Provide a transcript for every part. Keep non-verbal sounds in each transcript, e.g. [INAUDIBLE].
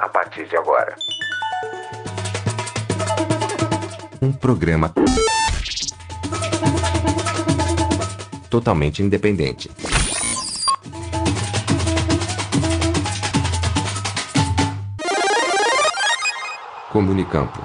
a partir de agora. Um programa totalmente independente. Comunicampo.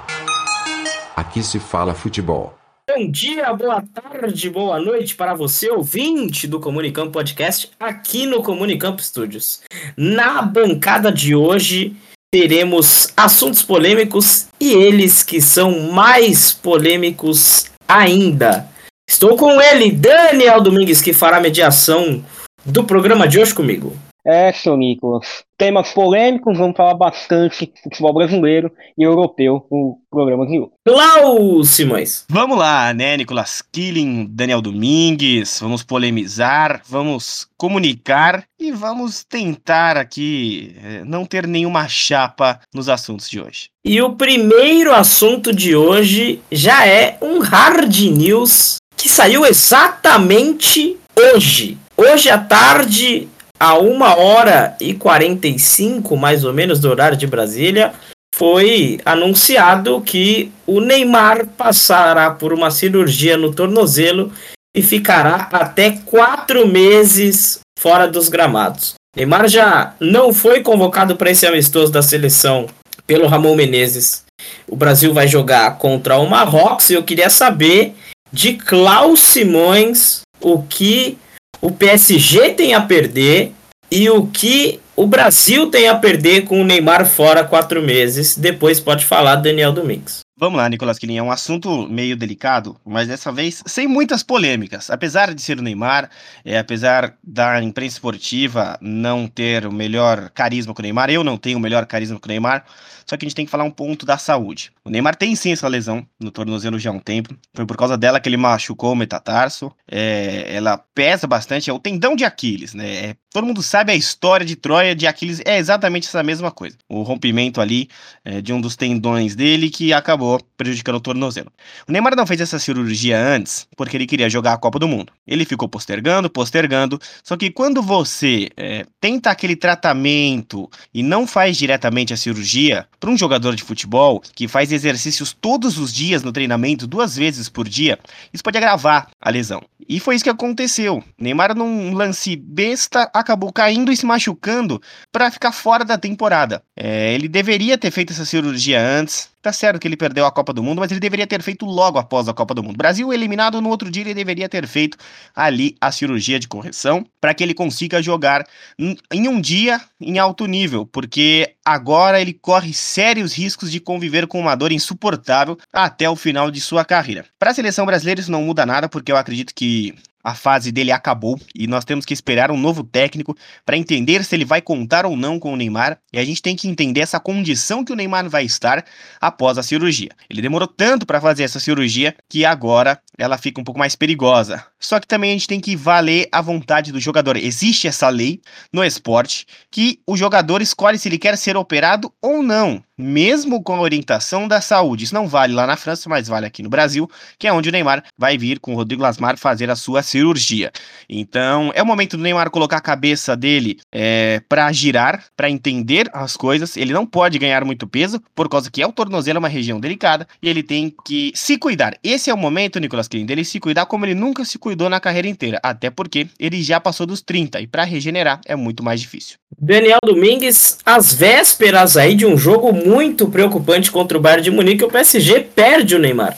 Aqui se fala futebol. Bom dia, boa tarde, boa noite para você, ouvinte do Comunicampo Podcast, aqui no Comunicampo Studios. Na bancada de hoje, teremos assuntos polêmicos e eles que são mais polêmicos ainda. Estou com ele, Daniel Domingues, que fará a mediação do programa de hoje comigo. É, seu Nicolas. Temas polêmicos, vamos falar bastante futebol brasileiro e europeu no programa de hoje. Klaus Simões. Vamos lá, né, Nicolas Killing, Daniel Domingues, vamos polemizar, vamos comunicar e vamos tentar aqui eh, não ter nenhuma chapa nos assuntos de hoje. E o primeiro assunto de hoje já é um hard news que saiu exatamente hoje. Hoje à tarde, a 1 hora e 45, mais ou menos, do horário de Brasília, foi anunciado que o Neymar passará por uma cirurgia no tornozelo e ficará até quatro meses fora dos gramados. Neymar já não foi convocado para esse amistoso da seleção pelo Ramon Menezes. O Brasil vai jogar contra o Marrocos e eu queria saber de Klaus Simões o que o PSG tem a perder e o que o Brasil tem a perder com o Neymar fora quatro meses. Depois pode falar Daniel Domingues. Vamos lá, Nicolas Quirinha, é um assunto meio delicado, mas dessa vez sem muitas polêmicas. Apesar de ser o Neymar, é, apesar da imprensa esportiva não ter o melhor carisma com o Neymar, eu não tenho o melhor carisma com o Neymar, só que a gente tem que falar um ponto da saúde. O Neymar tem sim essa lesão no tornozelo já há um tempo. Foi por causa dela que ele machucou o metatarso. É, ela pesa bastante, é o tendão de Aquiles, né? É, todo mundo sabe a história de Troia de Aquiles, é exatamente essa mesma coisa. O rompimento ali é, de um dos tendões dele que acabou prejudicando o tornozelo. O Neymar não fez essa cirurgia antes porque ele queria jogar a Copa do Mundo. Ele ficou postergando, postergando. Só que quando você é, tenta aquele tratamento e não faz diretamente a cirurgia, para um jogador de futebol que faz exercícios todos os dias no treinamento, duas vezes por dia, isso pode agravar a lesão. E foi isso que aconteceu. Neymar, num lance besta, caindo e se machucando para ficar fora da temporada. É, ele deveria ter feito essa cirurgia antes. Tá certo que ele perdeu a Copa do Mundo, mas ele deveria ter feito logo após a Copa do Mundo. Brasil eliminado no outro dia, ele deveria ter feito ali a cirurgia de correção para que ele consiga jogar em um dia em alto nível, porque agora ele corre sérios riscos de conviver com uma dor insuportável até o final de sua carreira. Para a seleção brasileira isso não muda nada, porque eu acredito que a fase dele acabou e nós temos que esperar um novo técnico para entender se ele vai contar ou não com o Neymar. E a gente tem que entender essa condição que o Neymar vai estar após a cirurgia. Ele demorou tanto para fazer essa cirurgia que agora ela fica um pouco mais perigosa. Só que também a gente tem que valer a vontade do jogador. Existe essa lei no esporte que o jogador escolhe se ele quer ser operado ou não mesmo com a orientação da saúde. Isso não vale lá na França, mas vale aqui no Brasil, que é onde o Neymar vai vir com o Rodrigo Lasmar fazer a sua cirurgia. Então, é o momento do Neymar colocar a cabeça dele é, para girar, para entender as coisas. Ele não pode ganhar muito peso, por causa que é o tornozelo é uma região delicada, e ele tem que se cuidar. Esse é o momento, Nicolas Klein, dele se cuidar como ele nunca se cuidou na carreira inteira, até porque ele já passou dos 30, e para regenerar é muito mais difícil. Daniel Domingues, às vésperas aí de um jogo muito preocupante contra o Bayern de Munique, o PSG perde o Neymar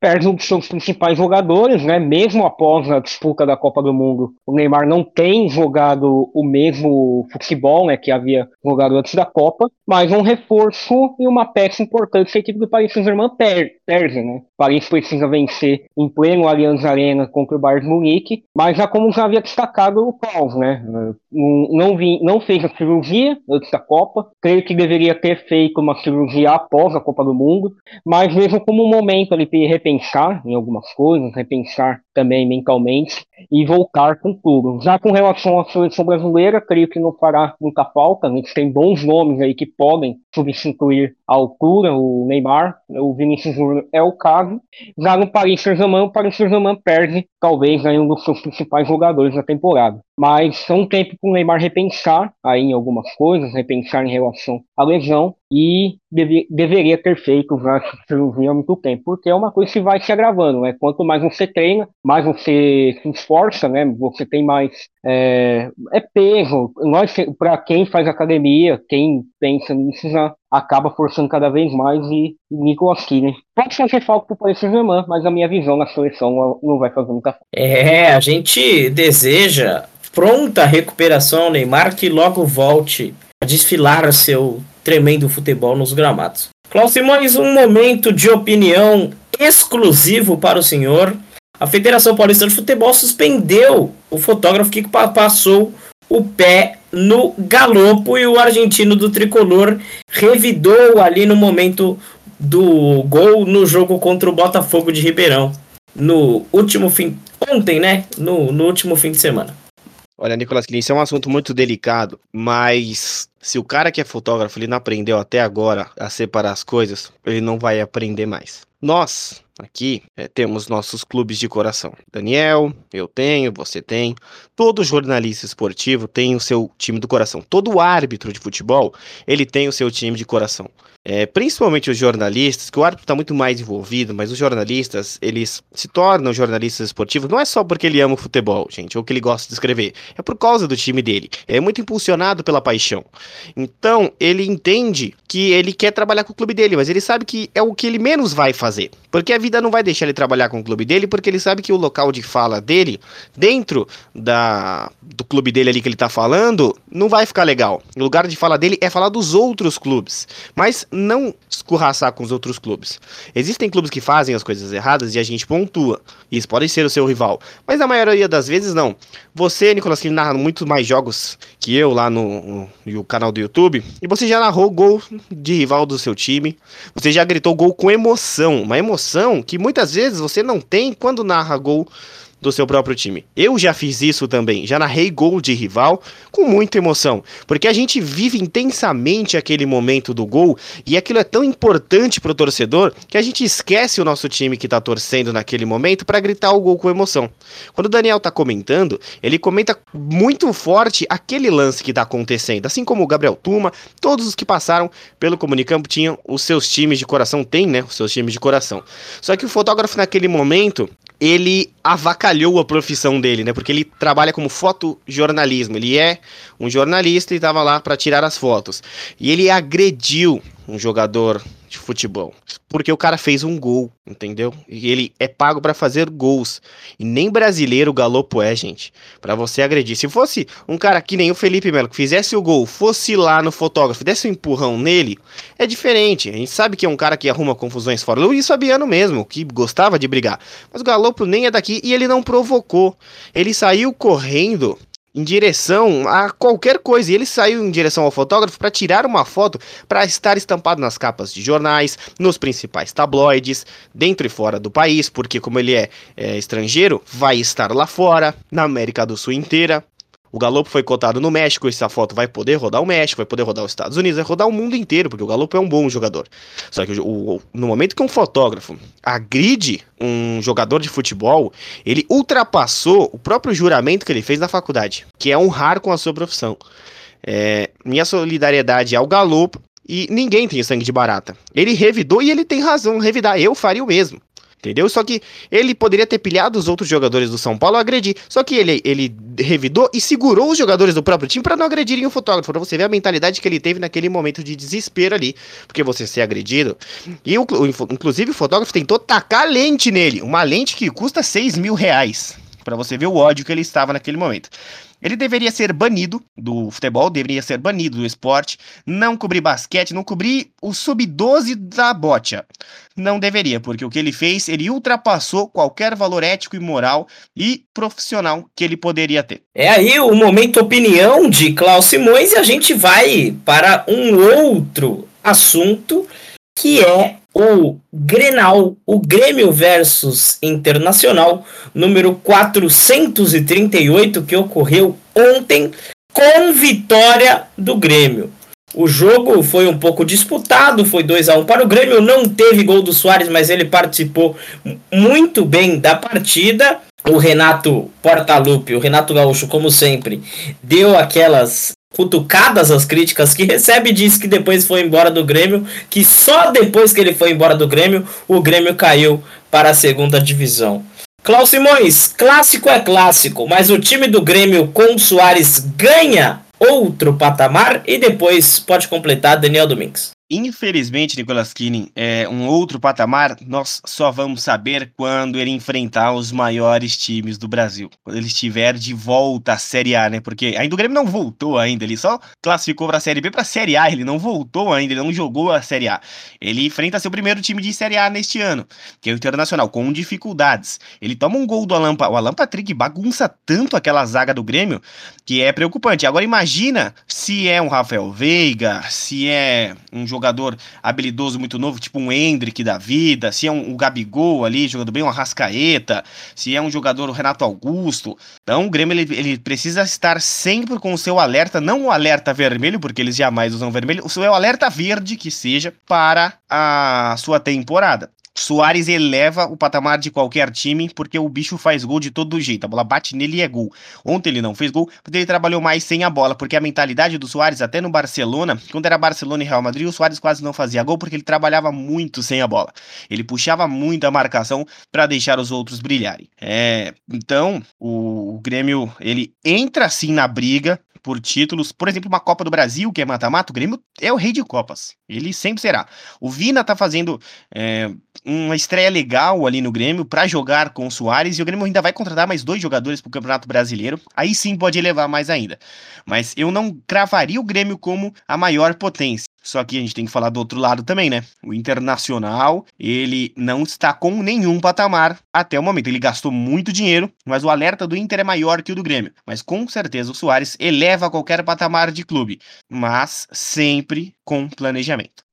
perde um dos seus principais jogadores, né? Mesmo após a disputa da Copa do Mundo, o Neymar não tem jogado o mesmo futebol, né, que havia jogado antes da Copa, mas um reforço e uma peça importante que a equipe do Paris Saint-Germain perde, né? O Paris precisa vencer em pleno Allianz Arena contra o Bayern Munique, mas já como já havia destacado o Klaus, né? Não, não, vi, não fez a cirurgia antes da Copa, creio que deveria ter feito uma cirurgia após a Copa do Mundo, mas mesmo como um momento ali, de repente, repensar em algumas coisas, repensar também mentalmente e voltar com tudo. Já com relação à seleção brasileira, creio que não fará muita falta. A gente tem bons nomes aí que podem substituir a altura, o Neymar, o Vinícius Júnior é o caso. Já no Paris Saint-Germain, o Paris Saint-Germain perde talvez aí um dos seus principais jogadores da temporada. Mas é um tempo para o Neymar repensar aí em algumas coisas, repensar em relação à lesão e deve, deveria ter feito já cirurgia [LAUGHS] há muito tempo, porque é uma coisa que vai se agravando, né? Quanto mais você treina, mais você se esforça, né? Você tem mais é, é peso. Para quem faz academia, quem pensa nisso já acaba forçando cada vez mais e, e Nicolas Kine pode fazer falta para o Paris Saint-Germain, mas a minha visão na seleção não vai fazer muita falta. É, a gente deseja pronta recuperação Neymar que logo volte a desfilar seu tremendo futebol nos gramados. Klaus Simões, um momento de opinião exclusivo para o senhor. A Federação Paulista de Futebol suspendeu o fotógrafo que passou o pé no galopo e o argentino do tricolor revidou ali no momento do gol no jogo contra o Botafogo de Ribeirão no último fim ontem, né? No, no último fim de semana. Olha, Nicolas isso é um assunto muito delicado, mas se o cara que é fotógrafo ele não aprendeu até agora a separar as coisas, ele não vai aprender mais. Nós, aqui, é, temos nossos clubes de coração. Daniel, eu tenho, você tem. Todo jornalista esportivo tem o seu time do coração. Todo árbitro de futebol, ele tem o seu time de coração. É, principalmente os jornalistas, que o árbitro está muito mais envolvido, mas os jornalistas, eles se tornam jornalistas esportivos, não é só porque ele ama o futebol, gente, ou que ele gosta de escrever, é por causa do time dele. É muito impulsionado pela paixão. Então, ele entende que ele quer trabalhar com o clube dele, mas ele sabe que é o que ele menos vai fazer. Porque a vida não vai deixar ele trabalhar com o clube dele, porque ele sabe que o local de fala dele, dentro da, do clube dele ali que ele está falando, não vai ficar legal. O lugar de fala dele é falar dos outros clubes. Mas não escorraçar com os outros clubes. Existem clubes que fazem as coisas erradas e a gente pontua. Isso pode ser o seu rival. Mas na maioria das vezes, não. Você, Nicolas, que narra muito mais jogos que eu lá no, no, no canal do YouTube, e você já narrou gol de rival do seu time. Você já gritou gol com emoção. Uma emoção que muitas vezes você não tem quando narra gol do seu próprio time. Eu já fiz isso também, já narrei gol de rival com muita emoção, porque a gente vive intensamente aquele momento do gol e aquilo é tão importante para o torcedor que a gente esquece o nosso time que está torcendo naquele momento para gritar o gol com emoção. Quando o Daniel está comentando, ele comenta muito forte aquele lance que está acontecendo, assim como o Gabriel Tuma, todos os que passaram pelo Comunicampo tinham os seus times de coração, tem, né, os seus times de coração. Só que o fotógrafo naquele momento, ele avacalhou a profissão dele, né? Porque ele trabalha como fotojornalismo. Ele é um jornalista e estava lá para tirar as fotos. E ele agrediu um jogador de futebol. Porque o cara fez um gol, entendeu? E ele é pago para fazer gols. E nem brasileiro o Galopo é, gente. para você agredir. Se fosse um cara que nem o Felipe Melo, que fizesse o gol, fosse lá no fotógrafo, desse um empurrão nele, é diferente. A gente sabe que é um cara que arruma confusões fora. Luiz Fabiano mesmo, que gostava de brigar. Mas o Galopo nem é daqui e ele não provocou. Ele saiu correndo em direção a qualquer coisa. E ele saiu em direção ao fotógrafo para tirar uma foto para estar estampado nas capas de jornais, nos principais tabloides, dentro e fora do país, porque como ele é, é estrangeiro, vai estar lá fora, na América do Sul inteira. O Galopo foi cotado no México, essa foto vai poder rodar o México, vai poder rodar os Estados Unidos, vai rodar o mundo inteiro, porque o Galopo é um bom jogador. Só que o, o, no momento que um fotógrafo agride um jogador de futebol, ele ultrapassou o próprio juramento que ele fez na faculdade, que é honrar com a sua profissão. É, minha solidariedade ao Galopo e ninguém tem sangue de barata. Ele revidou e ele tem razão revidar. Eu faria o mesmo. Entendeu? Só que ele poderia ter pilhado os outros jogadores do São Paulo a agredir. Só que ele, ele revidou e segurou os jogadores do próprio time para não agredirem o fotógrafo. Pra você ver a mentalidade que ele teve naquele momento de desespero ali. Porque você ser agredido. E o, inclusive o fotógrafo tentou tacar lente nele. Uma lente que custa 6 mil reais. Pra você ver o ódio que ele estava naquele momento. Ele deveria ser banido do futebol, deveria ser banido do esporte, não cobrir basquete, não cobrir o sub-12 da bocha. Não deveria, porque o que ele fez, ele ultrapassou qualquer valor ético e moral e profissional que ele poderia ter. É aí o momento opinião de Klaus Simões e a gente vai para um outro assunto que é o Grenal, o Grêmio versus Internacional, número 438, que ocorreu ontem, com vitória do Grêmio. O jogo foi um pouco disputado, foi 2 a 1 para o Grêmio, não teve gol do Soares, mas ele participou muito bem da partida. O Renato Portaluppi, o Renato Gaúcho, como sempre, deu aquelas cutucadas as críticas que recebe, disse que depois foi embora do Grêmio, que só depois que ele foi embora do Grêmio, o Grêmio caiu para a segunda divisão. Klaus Simões, clássico é clássico, mas o time do Grêmio com Soares ganha outro patamar e depois pode completar Daniel Domingues. Infelizmente, Nicolas Kine, é um outro patamar, nós só vamos saber quando ele enfrentar os maiores times do Brasil. Quando ele estiver de volta à Série A, né? Porque ainda o Grêmio não voltou ainda, ele só classificou para a Série B para a Série A, ele não voltou ainda, ele não jogou a Série A. Ele enfrenta seu primeiro time de Série A neste ano, que é o Internacional, com dificuldades. Ele toma um gol do Alan, o Alan Patrick bagunça tanto aquela zaga do Grêmio que é preocupante. Agora imagina se é um Rafael Veiga, se é um jogador jogador habilidoso muito novo, tipo um Hendrick da vida, se é um, um Gabigol ali jogando bem, uma Rascaeta, se é um jogador o Renato Augusto. Então o Grêmio ele, ele precisa estar sempre com o seu alerta, não o alerta vermelho, porque eles jamais usam vermelho, o seu alerta verde que seja para a sua temporada. Soares eleva o patamar de qualquer time porque o bicho faz gol de todo jeito. A bola bate nele e é gol. Ontem ele não fez gol porque ele trabalhou mais sem a bola, porque a mentalidade do Soares, até no Barcelona, quando era Barcelona e Real Madrid, o Soares quase não fazia gol porque ele trabalhava muito sem a bola. Ele puxava muito a marcação para deixar os outros brilharem. É, então, o, o Grêmio ele entra assim na briga, por títulos. Por exemplo, uma Copa do Brasil, que é mata-mata, o Grêmio é o rei de Copas. Ele sempre será. O Vina tá fazendo é, uma estreia legal ali no Grêmio para jogar com o Soares e o Grêmio ainda vai contratar mais dois jogadores para o Campeonato Brasileiro. Aí sim pode elevar mais ainda. Mas eu não cravaria o Grêmio como a maior potência. Só que a gente tem que falar do outro lado também, né? O Internacional, ele não está com nenhum patamar até o momento. Ele gastou muito dinheiro, mas o alerta do Inter é maior que o do Grêmio. Mas com certeza o Soares eleva qualquer patamar de clube, mas sempre com planejamento.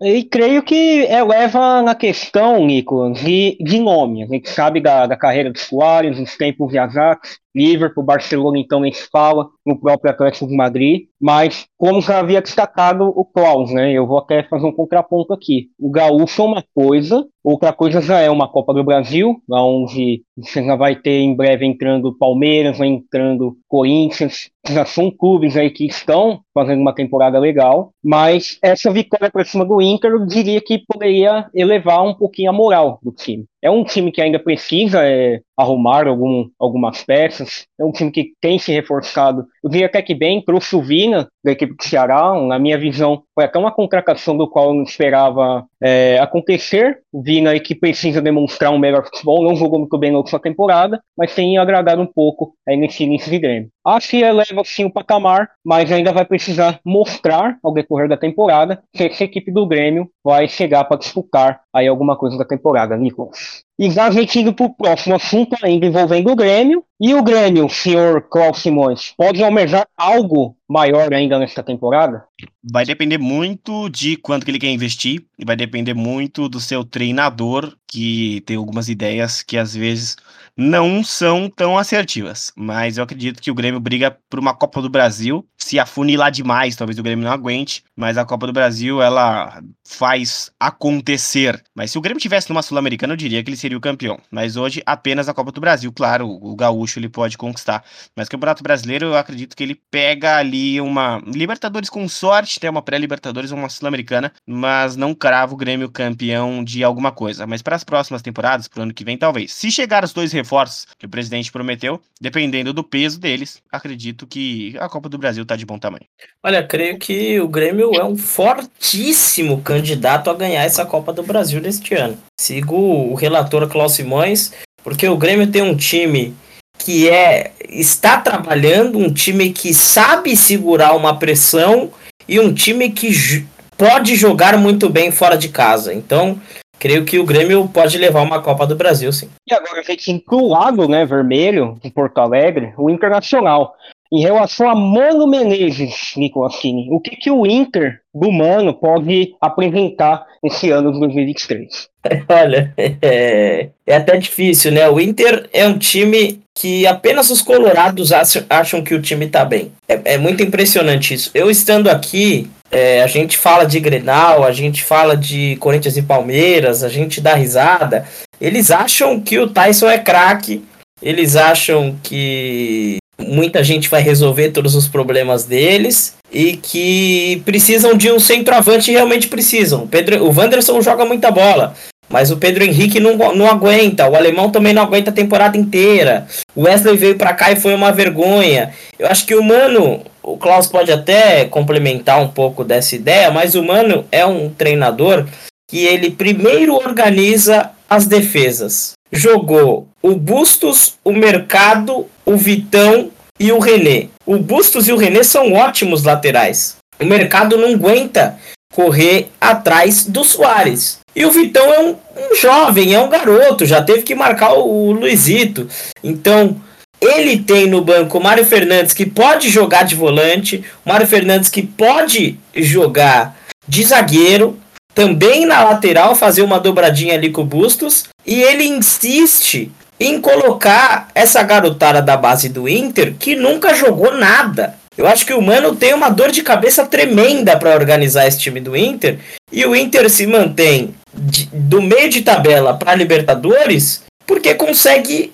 E creio que eleva na questão, Nico, de, de nome. A gente sabe da, da carreira do Soares, os tempos de Ajax, Liverpool, Barcelona, então nem se fala, no próprio Atlético de Madrid, mas como já havia destacado o Klaus, né, eu vou até fazer um contraponto aqui. O Gaúcho é uma coisa, outra coisa já é uma Copa do Brasil, onde você já vai ter em breve entrando Palmeiras, vai entrando Corinthians, já são clubes aí que estão fazendo uma temporada legal, mas essa vitória para cima do Inter, eu diria que poderia elevar um pouquinho a moral do time. É um time que ainda precisa é, arrumar algum, algumas peças. É um time que tem se reforçado. Eu diria até que bem, trouxe o Vina da equipe do Ceará. Na minha visão, foi até uma contratação do qual eu não esperava é, acontecer. Vina aí que precisa demonstrar um melhor futebol. Não jogou muito bem na última temporada, mas tem agradado um pouco aí nesse início de Grêmio. Acho que eleva sim o patamar, mas ainda vai precisar mostrar ao decorrer da temporada se essa equipe do Grêmio vai chegar para disputar aí alguma coisa da temporada, Nicolas. E já indo para o próximo assunto ainda envolvendo o Grêmio. E o Grêmio, senhor Klaus Simões, pode almejar algo maior ainda nesta temporada? Vai depender muito de quanto que ele quer investir e vai depender muito do seu treinador, que tem algumas ideias que às vezes não são tão assertivas. Mas eu acredito que o Grêmio briga por uma Copa do Brasil. Se afunilar demais, talvez o Grêmio não aguente. Mas a Copa do Brasil, ela faz acontecer. Mas se o Grêmio tivesse numa Sul-Americana, eu diria que ele seria o campeão. Mas hoje, apenas a Copa do Brasil. Claro, o Gaúcho ele pode conquistar. Mas o Campeonato Brasileiro, eu acredito que ele pega ali uma Libertadores com sorte, tem uma pré-Libertadores ou uma Sul-Americana. Mas não cravo o Grêmio campeão de alguma coisa. Mas para as próximas temporadas, pro ano que vem, talvez. Se chegar os dois reforços que o presidente prometeu, dependendo do peso deles, acredito que a Copa do Brasil está de bom tamanho. Olha, creio que o Grêmio é um fortíssimo candidato a ganhar essa Copa do Brasil neste ano. Sigo o relator Klaus Simões, porque o Grêmio tem um time que é está trabalhando, um time que sabe segurar uma pressão e um time que pode jogar muito bem fora de casa. Então, creio que o Grêmio pode levar uma Copa do Brasil, sim. E agora a gente pro lado, né, vermelho, em Porto Alegre, o Internacional. Em relação a Mano Menezes, Nicolas Kine, o que, que o Inter do Mano pode apresentar esse ano de 2023? [LAUGHS] Olha, é, é, até difícil, né? O Inter é um time que apenas os colorados acham, acham que o time tá bem. É, é muito impressionante isso. Eu estando aqui, é, a gente fala de Grenal, a gente fala de Corinthians e Palmeiras, a gente dá risada. Eles acham que o Tyson é craque, eles acham que muita gente vai resolver todos os problemas deles e que precisam de um centroavante realmente precisam. O, Pedro, o Wanderson joga muita bola, mas o Pedro Henrique não, não aguenta, o alemão também não aguenta a temporada inteira. O Wesley veio para cá e foi uma vergonha. Eu acho que o Mano, o Klaus pode até complementar um pouco dessa ideia, mas o Mano é um treinador que ele primeiro organiza as defesas. Jogou o Bustos, o Mercado, o Vitão e o René. O Bustos e o René são ótimos laterais. O mercado não aguenta correr atrás do Soares. E o Vitão é um, um jovem, é um garoto, já teve que marcar o, o Luizito. Então, ele tem no banco o Mário Fernandes que pode jogar de volante, o Mário Fernandes que pode jogar de zagueiro, também na lateral fazer uma dobradinha ali com o Bustos, e ele insiste em colocar essa garotada da base do Inter que nunca jogou nada. Eu acho que o Mano tem uma dor de cabeça tremenda para organizar esse time do Inter e o Inter se mantém de, do meio de tabela para Libertadores porque consegue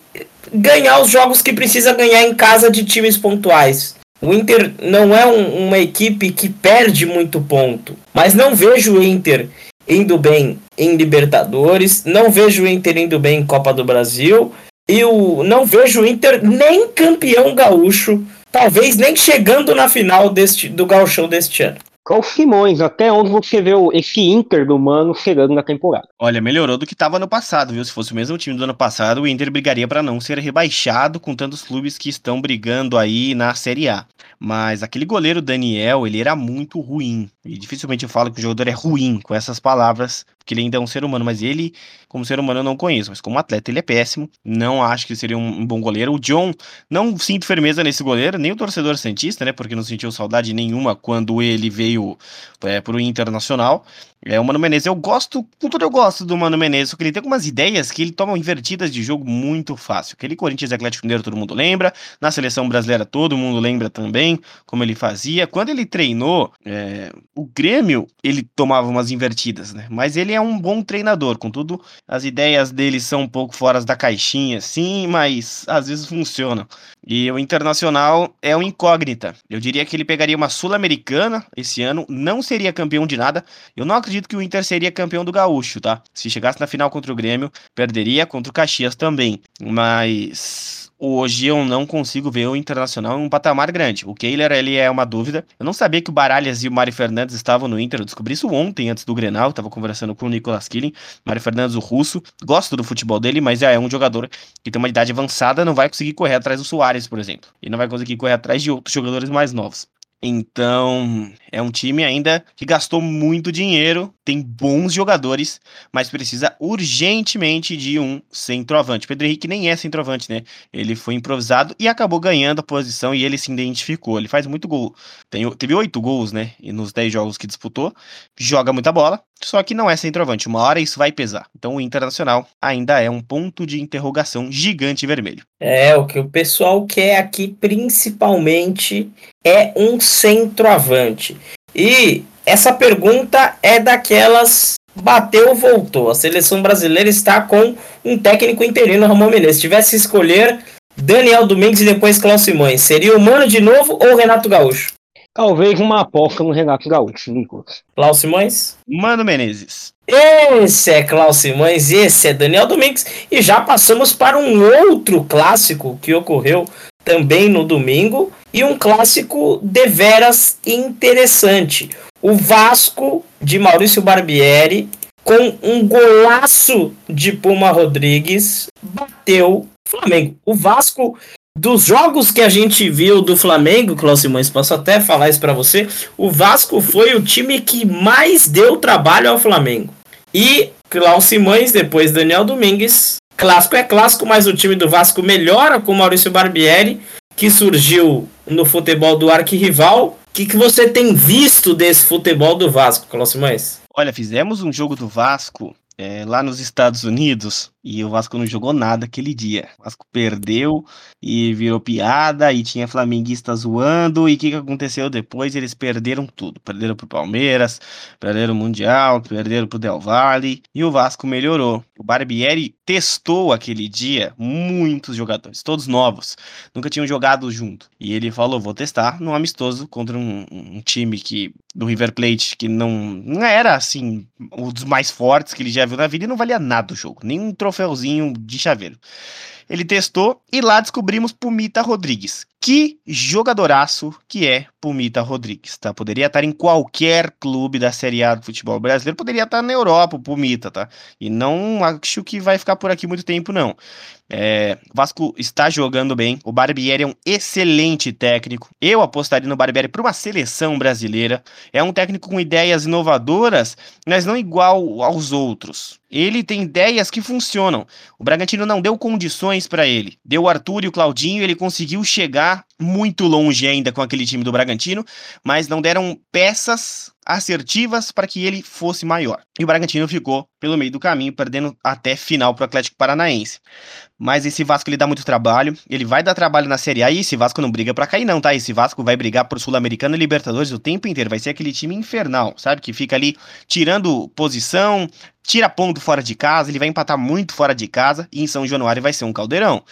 ganhar os jogos que precisa ganhar em casa de times pontuais. O Inter não é um, uma equipe que perde muito ponto, mas não vejo o Inter indo bem em Libertadores, não vejo o Inter indo bem em Copa do Brasil, e o, não vejo o Inter nem campeão gaúcho, talvez nem chegando na final deste, do gauchão deste ano. Qual Simões, até onde você vê esse Inter do Mano chegando na temporada? Olha, melhorou do que estava no passado, viu? Se fosse o mesmo time do ano passado, o Inter brigaria para não ser rebaixado com tantos clubes que estão brigando aí na Série A. Mas aquele goleiro Daniel, ele era muito ruim. E dificilmente eu falo que o jogador é ruim com essas palavras, porque ele ainda é um ser humano, mas ele, como ser humano, eu não conheço. Mas como atleta, ele é péssimo. Não acho que seria um, bom goleiro. O John, não sinto firmeza nesse goleiro, nem o torcedor Santista, né? Porque não sentiu saudade nenhuma quando ele veio é, pro Internacional. É, o Mano Menezes, eu gosto, com tudo eu gosto do Mano Menezes, só que ele tem algumas ideias que ele toma invertidas de jogo muito fácil. Aquele Corinthians Atlético Mineiro todo mundo lembra, na seleção brasileira todo mundo lembra também como ele fazia. Quando ele treinou, é, o Grêmio, ele tomava umas invertidas, né? Mas ele é um bom treinador, contudo, as ideias dele são um pouco fora da caixinha, sim, mas às vezes funcionam. E o Internacional é uma incógnita. Eu diria que ele pegaria uma Sul-Americana esse ano, não seria campeão de nada. Eu não acredito que o Inter seria campeão do Gaúcho, tá? Se chegasse na final contra o Grêmio, perderia contra o Caxias também. Mas hoje eu não consigo ver o Internacional em um patamar grande. O Kehler, ele é uma dúvida. Eu não sabia que o Baralhas e o Mário Fernandes estavam no Inter. Eu descobri isso ontem, antes do Grenal. Estava conversando com o Nicolas Killing. Mário Fernandes, o russo. Gosto do futebol dele, mas é um jogador que tem uma idade avançada, não vai conseguir correr atrás do Soares, por exemplo. E não vai conseguir correr atrás de outros jogadores mais novos. Então, é um time ainda que gastou muito dinheiro, tem bons jogadores, mas precisa urgentemente de um centroavante. Pedro Henrique nem é centroavante, né? Ele foi improvisado e acabou ganhando a posição e ele se identificou. Ele faz muito gol. Tem, teve oito gols, né? E nos dez jogos que disputou. Joga muita bola, só que não é centroavante. Uma hora isso vai pesar. Então, o Internacional ainda é um ponto de interrogação gigante vermelho. É, o que o pessoal quer aqui principalmente é um centroavante? E essa pergunta é daquelas bateu, voltou. A seleção brasileira está com um técnico interino, Ramon Menezes. Se tivesse que escolher Daniel Domingues e depois Cláudio Simões, seria o Mano de novo ou Renato Gaúcho? Talvez uma aposta no Renato Gaúcho, Nicolas. Cláudio Simões? Mano Menezes. Esse é Cláudio Simões, esse é Daniel Domingues. E já passamos para um outro clássico que ocorreu também no domingo e um clássico deveras interessante. O Vasco de Maurício Barbieri, com um golaço de Puma Rodrigues, bateu o Flamengo. O Vasco, dos jogos que a gente viu do Flamengo, Cláudio Simões, posso até falar isso para você, o Vasco foi o time que mais deu trabalho ao Flamengo. E Cláudio Simões, depois Daniel Domingues, clássico é clássico, mas o time do Vasco melhora com Maurício Barbieri que surgiu no futebol do arquirrival. O que, que você tem visto desse futebol do Vasco, Cláudio Simões? Olha, fizemos um jogo do Vasco é, lá nos Estados Unidos e o Vasco não jogou nada aquele dia. O Vasco perdeu e virou piada e tinha flamenguista zoando. E o que, que aconteceu depois? Eles perderam tudo. Perderam pro Palmeiras, perderam o Mundial, perderam pro Del Valle e o Vasco melhorou. O Barbieri testou aquele dia muitos jogadores, todos novos, nunca tinham jogado junto. E ele falou: vou testar num amistoso contra um, um time que do River Plate que não, não era assim um dos mais fortes que ele já viu na vida e não valia nada o jogo, nem um troféuzinho de chaveiro. Ele testou e lá descobrimos Pumita Rodrigues. Que jogadoraço que é Pumita Rodrigues, tá? Poderia estar em qualquer clube da Série A do futebol brasileiro, poderia estar na Europa, o Pumita, tá? E não acho que vai ficar por aqui muito tempo, não. É, Vasco está jogando bem. O Barbieri é um excelente técnico. Eu apostaria no Barbieri para uma seleção brasileira. É um técnico com ideias inovadoras, mas não igual aos outros. Ele tem ideias que funcionam. O Bragantino não deu condições para ele. Deu o Arthur e o Claudinho, ele conseguiu chegar muito longe ainda com aquele time do Bragantino, mas não deram peças assertivas para que ele fosse maior. E o Bragantino ficou pelo meio do caminho, perdendo até final para o Atlético Paranaense. Mas esse Vasco ele dá muito trabalho, ele vai dar trabalho na Série A e esse Vasco não briga para cair não, tá? Esse Vasco vai brigar por Sul-Americano e Libertadores o tempo inteiro, vai ser aquele time infernal, sabe? Que fica ali tirando posição, tira ponto fora de casa, ele vai empatar muito fora de casa e em São Januário vai ser um caldeirão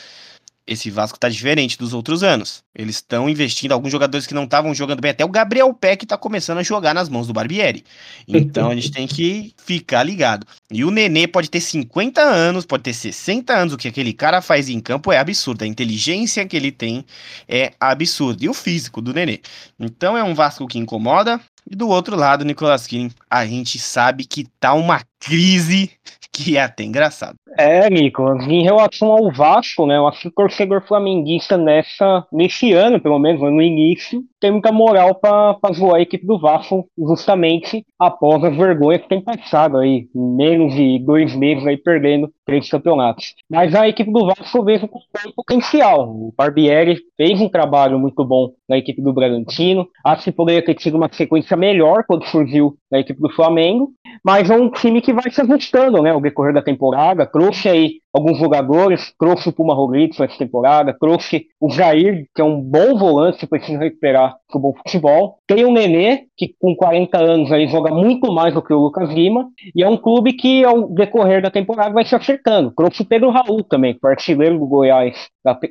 esse Vasco tá diferente dos outros anos. Eles estão investindo alguns jogadores que não estavam jogando bem, até o Gabriel Peck tá começando a jogar nas mãos do Barbieri. Então a gente tem que ficar ligado. E o Nenê pode ter 50 anos, pode ter 60 anos, o que aquele cara faz em campo é absurdo. A inteligência que ele tem é absurda. E o físico do Nenê. Então é um Vasco que incomoda. E do outro lado, Nicolas Killing, a gente sabe que tá uma crise que é até engraçado. É, Nicolas, em relação ao Vasco, né, eu acho que o torcedor flamenguista nessa, nesse ano, pelo menos, no início, tem muita moral para zoar a equipe do Vasco, justamente após as vergonhas que tem passado aí, menos de dois meses aí perdendo três campeonatos. Mas a equipe do Vasco eu vejo com potencial. O Barbieri fez um trabalho muito bom na equipe do Bragantino, acho que poderia ter tido uma sequência melhor quando surgiu na equipe do Flamengo, mas é um time que vai se ajustando, né, ao decorrer da temporada, trouxe aí alguns jogadores, trouxe o Puma Rodrigues nessa temporada, trouxe o Jair, que é um bom volante, precisa recuperar o bom futebol. Tem o Nenê, que com 40 anos aí joga muito mais do que o Lucas Lima, e é um clube que ao decorrer da temporada vai se acertando. Trouxe o Pedro Raul também, que foi artilheiro do Goiás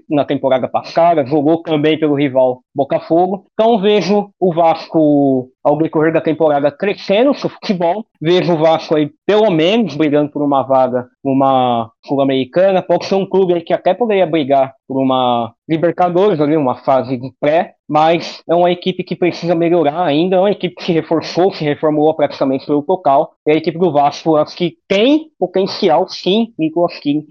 na temporada passada, jogou também pelo rival Botafogo. Então vejo o Vasco ao decorrer da temporada crescendo seu futebol, vejo o Vasco aí pelo menos brigando por uma vaga numa Sul-Americana, pode ser um clube que até poderia brigar por uma Libertadores ali, uma fase de pré, mas é uma equipe que precisa melhorar ainda, é uma equipe que se reforçou, se reformulou praticamente pelo total, e a equipe do Vasco acho que tem potencial sim, Nicolas King,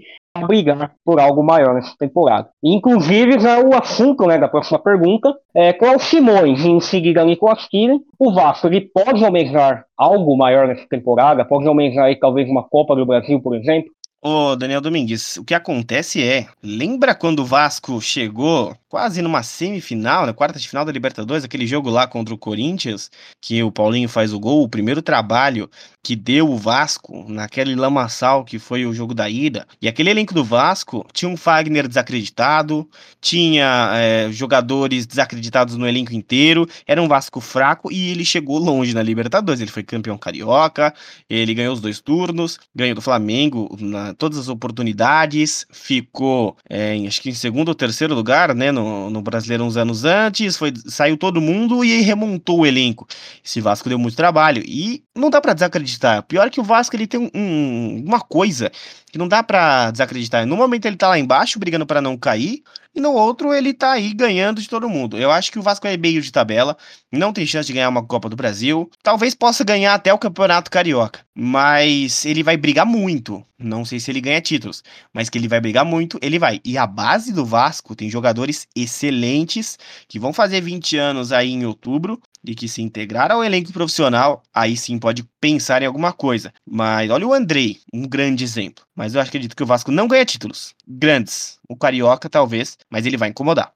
brigar por algo maior nessa temporada. Inclusive, já o assunto né, da próxima pergunta é qual o Simões, em seguida Nicolas Killen, o Vasco ele pode almejar algo maior nessa temporada, pode almejar aí, talvez uma Copa do Brasil, por exemplo? Ô, Daniel Domingues, o que acontece é, lembra quando o Vasco chegou quase numa semifinal, na quarta de final da Libertadores, aquele jogo lá contra o Corinthians, que o Paulinho faz o gol, o primeiro trabalho que deu o Vasco naquele lamaçal que foi o jogo da ida. E aquele elenco do Vasco tinha um Fagner desacreditado, tinha é, jogadores desacreditados no elenco inteiro, era um Vasco fraco e ele chegou longe na Libertadores. Ele foi campeão carioca, ele ganhou os dois turnos, ganhou do Flamengo na todas as oportunidades, ficou é, em, acho que em segundo ou terceiro lugar, né? no, no Brasileiro uns anos antes, foi, saiu todo mundo e remontou o elenco. Esse Vasco deu muito trabalho e não dá para desacreditar. Pior que o Vasco ele tem um, um, uma coisa que não dá para desacreditar. No momento ele tá lá embaixo brigando para não cair, e no outro ele tá aí ganhando de todo mundo. Eu acho que o Vasco é meio de tabela, não tem chance de ganhar uma Copa do Brasil. Talvez possa ganhar até o Campeonato Carioca, mas ele vai brigar muito. Não sei se ele ganha títulos, mas que ele vai brigar muito, ele vai. E a base do Vasco tem jogadores excelentes que vão fazer 20 anos aí em outubro e que se integrar ao elenco profissional, aí sim pode pensar em alguma coisa. Mas olha o Andrei, um grande exemplo. Mas eu acredito que o Vasco não ganha títulos grandes. O Carioca talvez, mas ele vai incomodar.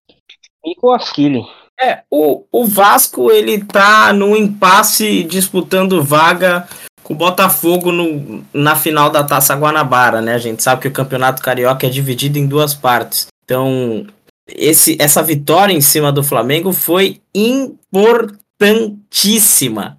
Nicolas Killing. É, o, o Vasco ele tá no impasse disputando vaga com o Botafogo no, na final da Taça Guanabara, né? A gente sabe que o Campeonato Carioca é dividido em duas partes. Então, esse, essa vitória em cima do Flamengo foi importantíssima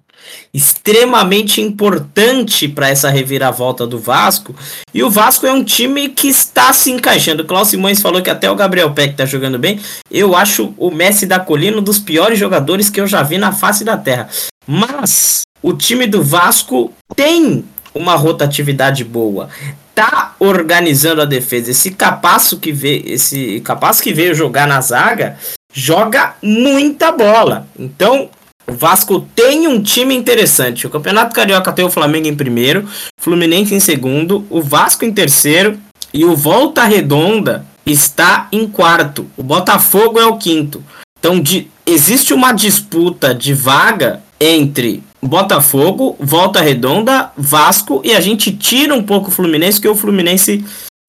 extremamente importante para essa reviravolta do Vasco. E o Vasco é um time que está se encaixando. O Klaus Simões falou que até o Gabriel Peck está jogando bem. Eu acho o Messi da Colina um dos piores jogadores que eu já vi na face da terra. Mas o time do Vasco tem uma rotatividade boa. Tá organizando a defesa. Esse capaço que veio, esse capaz que veio jogar na zaga, joga muita bola. Então, o Vasco tem um time interessante. O Campeonato Carioca tem o Flamengo em primeiro, Fluminense em segundo, o Vasco em terceiro e o Volta Redonda está em quarto. O Botafogo é o quinto. Então de, existe uma disputa de vaga entre Botafogo, Volta Redonda, Vasco e a gente tira um pouco o Fluminense, que o Fluminense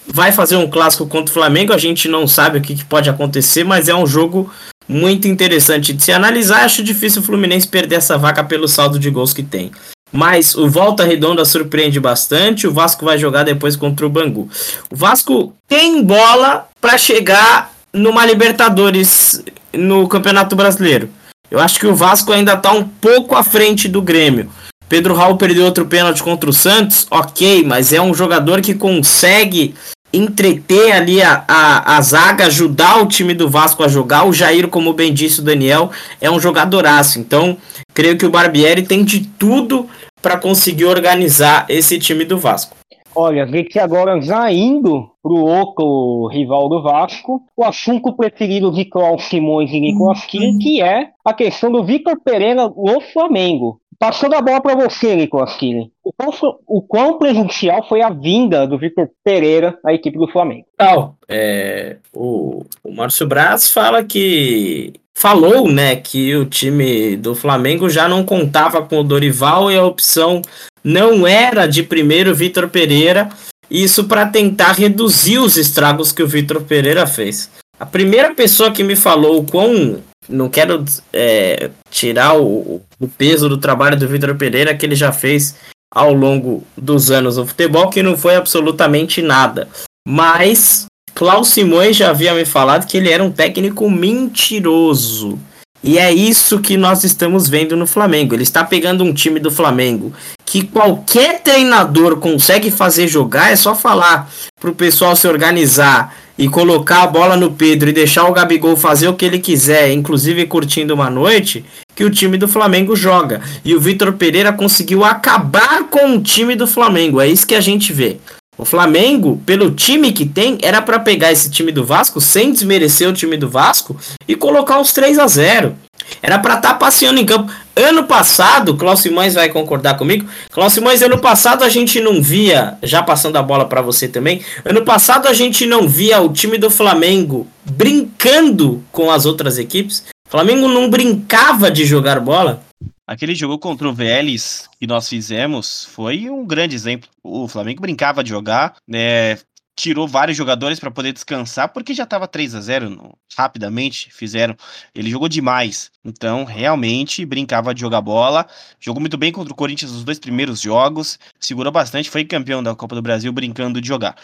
vai fazer um clássico contra o Flamengo. A gente não sabe o que, que pode acontecer, mas é um jogo muito interessante de se analisar. Acho difícil o Fluminense perder essa vaca pelo saldo de gols que tem. Mas o Volta Redonda surpreende bastante. O Vasco vai jogar depois contra o Bangu. O Vasco tem bola para chegar numa Libertadores no Campeonato Brasileiro. Eu acho que o Vasco ainda está um pouco à frente do Grêmio. Pedro Raul perdeu outro pênalti contra o Santos, ok, mas é um jogador que consegue entreter ali a, a, a, zaga, ajudar o time do Vasco a jogar. O Jair, como bem disse o Daniel, é um jogadoraço. Então, creio que o Barbieri tem de tudo para conseguir organizar esse time do Vasco. Olha, vê que agora já indo pro outro rival do Vasco, o assunto preferido de Klaus Simões e Nicolas Killing, que é a questão do Vitor Pereira no Flamengo. Passando a bola para você, Nicolas Killing. O quão, o quão prejudicial foi a vinda do Vitor Pereira à equipe do Flamengo? Não, é, o, o Márcio Braz fala que falou, né, que o time do Flamengo já não contava com o Dorival e a opção não era de primeiro Vitor Pereira, isso para tentar reduzir os estragos que o Vitor Pereira fez. A primeira pessoa que me falou o quão não quero é, tirar o, o, peso do trabalho do Vitor Pereira que ele já fez ao longo dos anos no futebol, que não foi absolutamente nada. Mas Klaus Simões já havia me falado que ele era um técnico mentiroso. E é isso que nós estamos vendo no Flamengo. Ele está pegando um time do Flamengo que qualquer treinador consegue fazer jogar, é só falar para o pessoal se organizar e colocar a bola no Pedro e deixar o Gabigol fazer o que ele quiser, inclusive curtindo uma noite, que o time do Flamengo joga. E o Vitor Pereira conseguiu acabar com o time do Flamengo. É isso que a gente vê. O Flamengo, pelo time que tem, era para pegar esse time do Vasco sem desmerecer o time do Vasco e colocar os 3 a 0. Era para estar tá passeando em campo. Ano passado, Klaus Simões vai concordar comigo. Klaus Simões, ano passado a gente não via, já passando a bola para você também. Ano passado a gente não via o time do Flamengo brincando com as outras equipes. O Flamengo não brincava de jogar bola. Aquele jogo contra o Vélez que nós fizemos foi um grande exemplo. O Flamengo brincava de jogar, né? tirou vários jogadores para poder descansar, porque já estava 3 a 0 no, rapidamente fizeram. Ele jogou demais. Então, realmente brincava de jogar bola. Jogou muito bem contra o Corinthians nos dois primeiros jogos. Segurou bastante, foi campeão da Copa do Brasil brincando de jogar.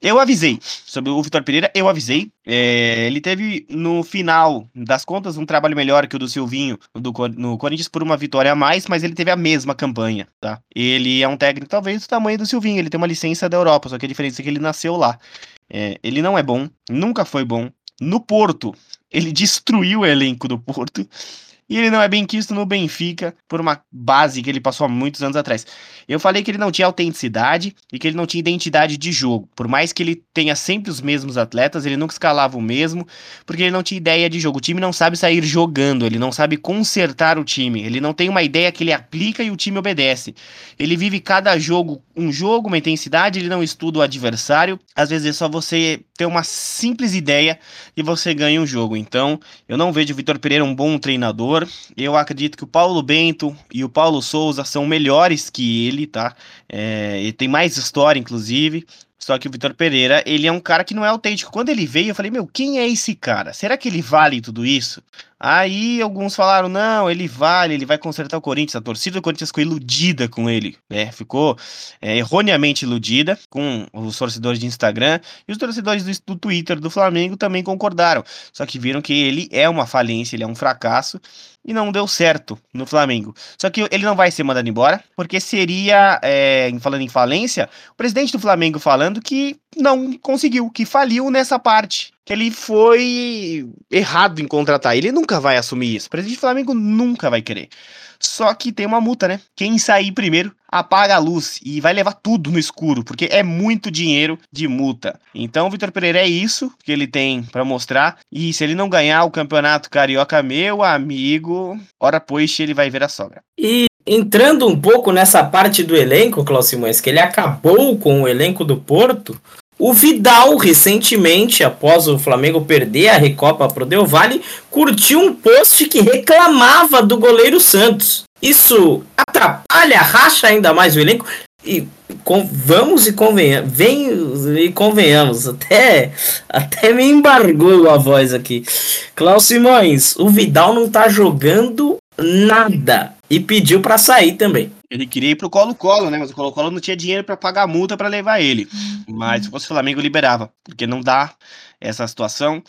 Eu avisei sobre o Vitor Pereira, eu avisei. É, ele teve, no final das contas, um trabalho melhor que o do Silvinho do, no Corinthians por uma vitória a mais, mas ele teve a mesma campanha, tá? Ele é um técnico, talvez, do tamanho do Silvinho. Ele tem uma licença da Europa, só que a diferença é que ele nasceu lá. É, ele não é bom, nunca foi bom. No Porto, ele destruiu o elenco do Porto e ele não é bem quisto no Benfica por uma base que ele passou há muitos anos atrás. Eu falei que ele não tinha autenticidade e que ele não tinha identidade de jogo. Por mais que ele tenha sempre os mesmos atletas, ele nunca escalava o mesmo, porque ele não tinha ideia de jogo. O time não sabe sair jogando, ele não sabe consertar o time, ele não tem uma ideia que ele aplica e o time obedece. Ele vive cada jogo um jogo, uma intensidade, ele não estuda o adversário. Às vezes é só você ter uma simples ideia e você ganha um jogo. Então, eu não vejo o Vitor Pereira um bom treinador. Eu acredito que o Paulo Bento e o Paulo Souza são melhores que ele, tá? É, ele tem mais história, inclusive. Só que o Vitor Pereira, ele é um cara que não é autêntico. Quando ele veio, eu falei, meu, quem é esse cara? Será que ele vale tudo isso? Aí alguns falaram, não, ele vale, ele vai consertar o Corinthians. A torcida do Corinthians ficou iludida com ele, né? Ficou é, erroneamente iludida com os torcedores de Instagram e os torcedores do, do Twitter do Flamengo também concordaram. Só que viram que ele é uma falência, ele é um fracasso e não deu certo no Flamengo. Só que ele não vai ser mandado embora, porque seria, é, falando em falência, o presidente do Flamengo falando que não conseguiu, que faliu nessa parte, que ele foi errado em contratar. Ele nunca vai assumir isso. O presidente do Flamengo nunca vai querer. Só que tem uma multa, né? Quem sair primeiro apaga a luz e vai levar tudo no escuro, porque é muito dinheiro de multa. Então, o Vitor Pereira é isso que ele tem para mostrar. E se ele não ganhar o campeonato carioca, meu amigo, ora pois ele vai ver a sobra. E entrando um pouco nessa parte do elenco, Cláudio Simões, que ele acabou com o elenco do Porto, o Vidal, recentemente, após o Flamengo perder a Recopa pro Del Valle, curtiu um post que reclamava do goleiro Santos. Isso atrapalha, racha ainda mais o elenco. E com, vamos e convenhamos, vem e convenhamos, até, até me embargou a voz aqui. Klaus Simões, o Vidal não tá jogando nada e pediu para sair também. Ele queria ir pro Colo-Colo, né? Mas o Colo-Colo não tinha dinheiro para pagar a multa para levar ele. Mas se fosse o Flamengo, liberava, porque não dá essa situação.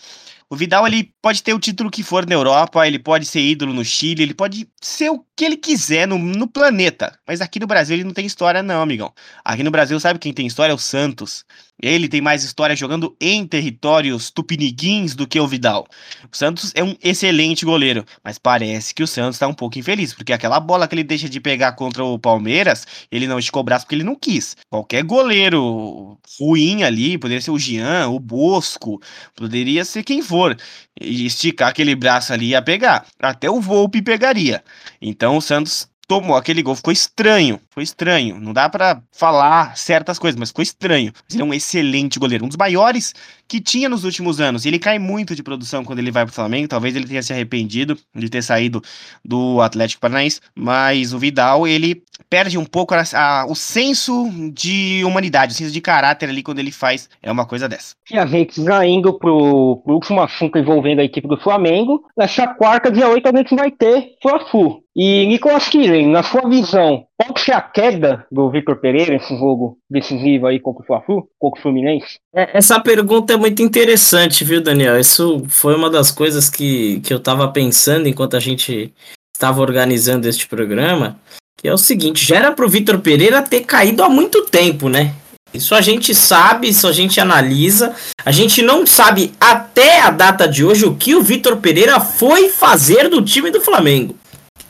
O Vidal ele pode ter o título que for na Europa, ele pode ser ídolo no Chile, ele pode ser o que ele quiser no, no planeta. Mas aqui no Brasil ele não tem história, não, amigão. Aqui no Brasil, sabe quem tem história? É o Santos. Ele tem mais história jogando em territórios tupiniguins do que o Vidal. O Santos é um excelente goleiro, mas parece que o Santos está um pouco infeliz, porque aquela bola que ele deixa de pegar contra o Palmeiras, ele não esticou o braço porque ele não quis. Qualquer goleiro ruim ali, poderia ser o Jean, o Bosco, poderia ser quem for, esticar aquele braço ali ia pegar. Até o Volpe pegaria. Então o Santos tomou aquele gol, ficou estranho, foi estranho. Não dá para falar certas coisas, mas ficou estranho. Ele é um excelente goleiro, um dos maiores que tinha nos últimos anos. Ele cai muito de produção quando ele vai pro Flamengo, talvez ele tenha se arrependido de ter saído do Atlético Paranaense, mas o Vidal, ele perde um pouco a, a, o senso de humanidade, o senso de caráter ali quando ele faz é uma coisa dessa. E a gente já indo pro, pro último assunto envolvendo a equipe do Flamengo, nessa quarta, dia 8, a gente vai ter Fla-Flu. E Nicolas Killen, na sua visão, pode ser a queda do Vitor Pereira nesse jogo decisivo aí contra o Fla-Flu, contra o Fluminense? É, essa pergunta é muito interessante, viu, Daniel? Isso foi uma das coisas que, que eu estava pensando enquanto a gente estava organizando este programa, que é o seguinte, já era pro Vitor Pereira ter caído há muito tempo, né? Isso a gente sabe, isso a gente analisa. A gente não sabe até a data de hoje o que o Vitor Pereira foi fazer do time do Flamengo.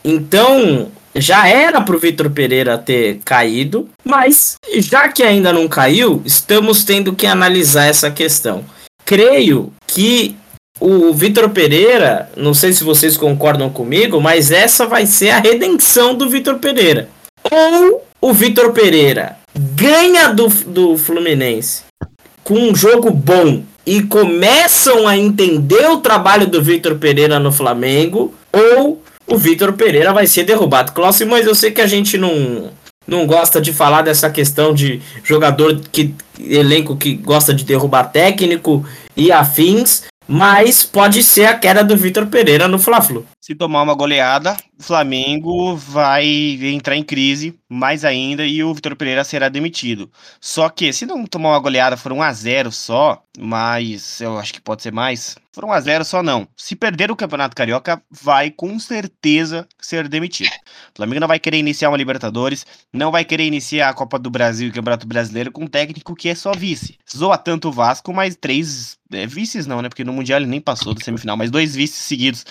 Então, já era pro Vitor Pereira ter caído, mas já que ainda não caiu, estamos tendo que analisar essa questão. Creio que o Vitor Pereira, não sei se vocês concordam comigo, mas essa vai ser a redenção do Vitor Pereira. Ou o Vitor Pereira ganha do, do Fluminense com um jogo bom e começam a entender o trabalho do Vitor Pereira no Flamengo, ou o Vitor Pereira vai ser derrubado. Cláudio, mas eu sei que a gente não, não gosta de falar dessa questão de jogador que elenco que gosta de derrubar técnico e afins, mas pode ser a queda do Vitor Pereira no Fla-Flu. Se tomar uma goleada, o Flamengo vai entrar em crise mais ainda e o Vitor Pereira será demitido. Só que se não tomar uma goleada for 1 a 0 só, mas eu acho que pode ser mais, for 1 a 0 só não. Se perder o Campeonato Carioca, vai com certeza ser demitido. O Flamengo não vai querer iniciar uma Libertadores, não vai querer iniciar a Copa do Brasil e o Campeonato Brasileiro com um técnico que é só vice. Zoa tanto o Vasco, mas três é, vices não, né? Porque no Mundial ele nem passou do semifinal, mas dois vices seguidos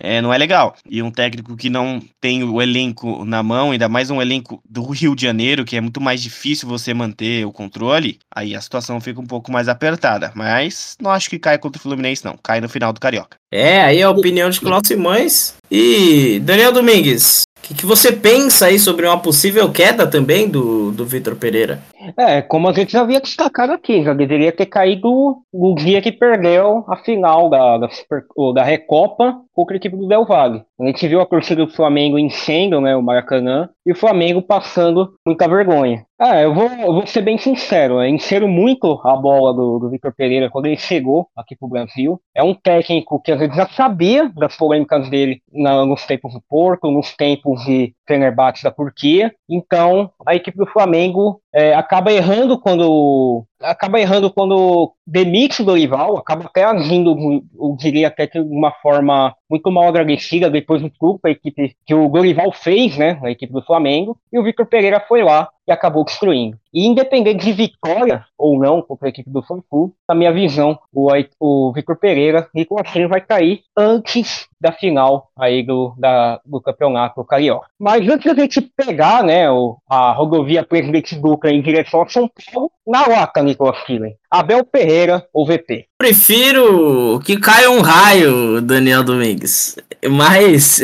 é, não é legal. E um técnico que não tem o elenco na mão, ainda mais um elenco do Rio de Janeiro, que é muito mais difícil você manter o controle, aí a situação fica um pouco mais apertada. Mas não acho que cai contra o Fluminense, não. Cai no final do Carioca. É, aí a opinião de Cláudio Simões. E Daniel Domingues, o que, que, você pensa aí sobre uma possível queda também do, do Vitor Pereira? É, como a gente já havia destacado aqui, já deveria ter caído no dia que perdeu a final da, da, Super, da Recopa contra a equipe do Del Valle. A gente viu a torcida do Flamengo enchendo né, o Maracanã, e o Flamengo passando muita vergonha. Ah, eu vou, eu vou ser bem sincero, eu enchero muito a bola do, do Vitor Pereira quando ele chegou aqui pro Brasil. É um técnico que às vezes já sabia das polêmicas dele na, nos tempos do Porto, nos tempos de Fenerbahçe da Turquia. Então, a equipe do Flamengo é, acaba errando quando acaba errando quando demite o Dorival, acaba até agindo, eu diria até de uma forma muito mal agradecida depois do truque a equipe que o Dorival fez, né, a equipe do Flamengo, e o Vitor Pereira foi lá e acabou destruindo. E independente de vitória ou não contra a equipe do Flu, na minha visão, o, o Vitor Pereira e o vai cair antes da final aí do, da, do campeonato carioca. Mas antes da gente pegar né, o, a rodovia Presidente Dutra em direção a São Paulo, na lata, Nicolas Killen, Abel Ferreira ou VP? Prefiro que caia um raio, Daniel Domingues. Mas,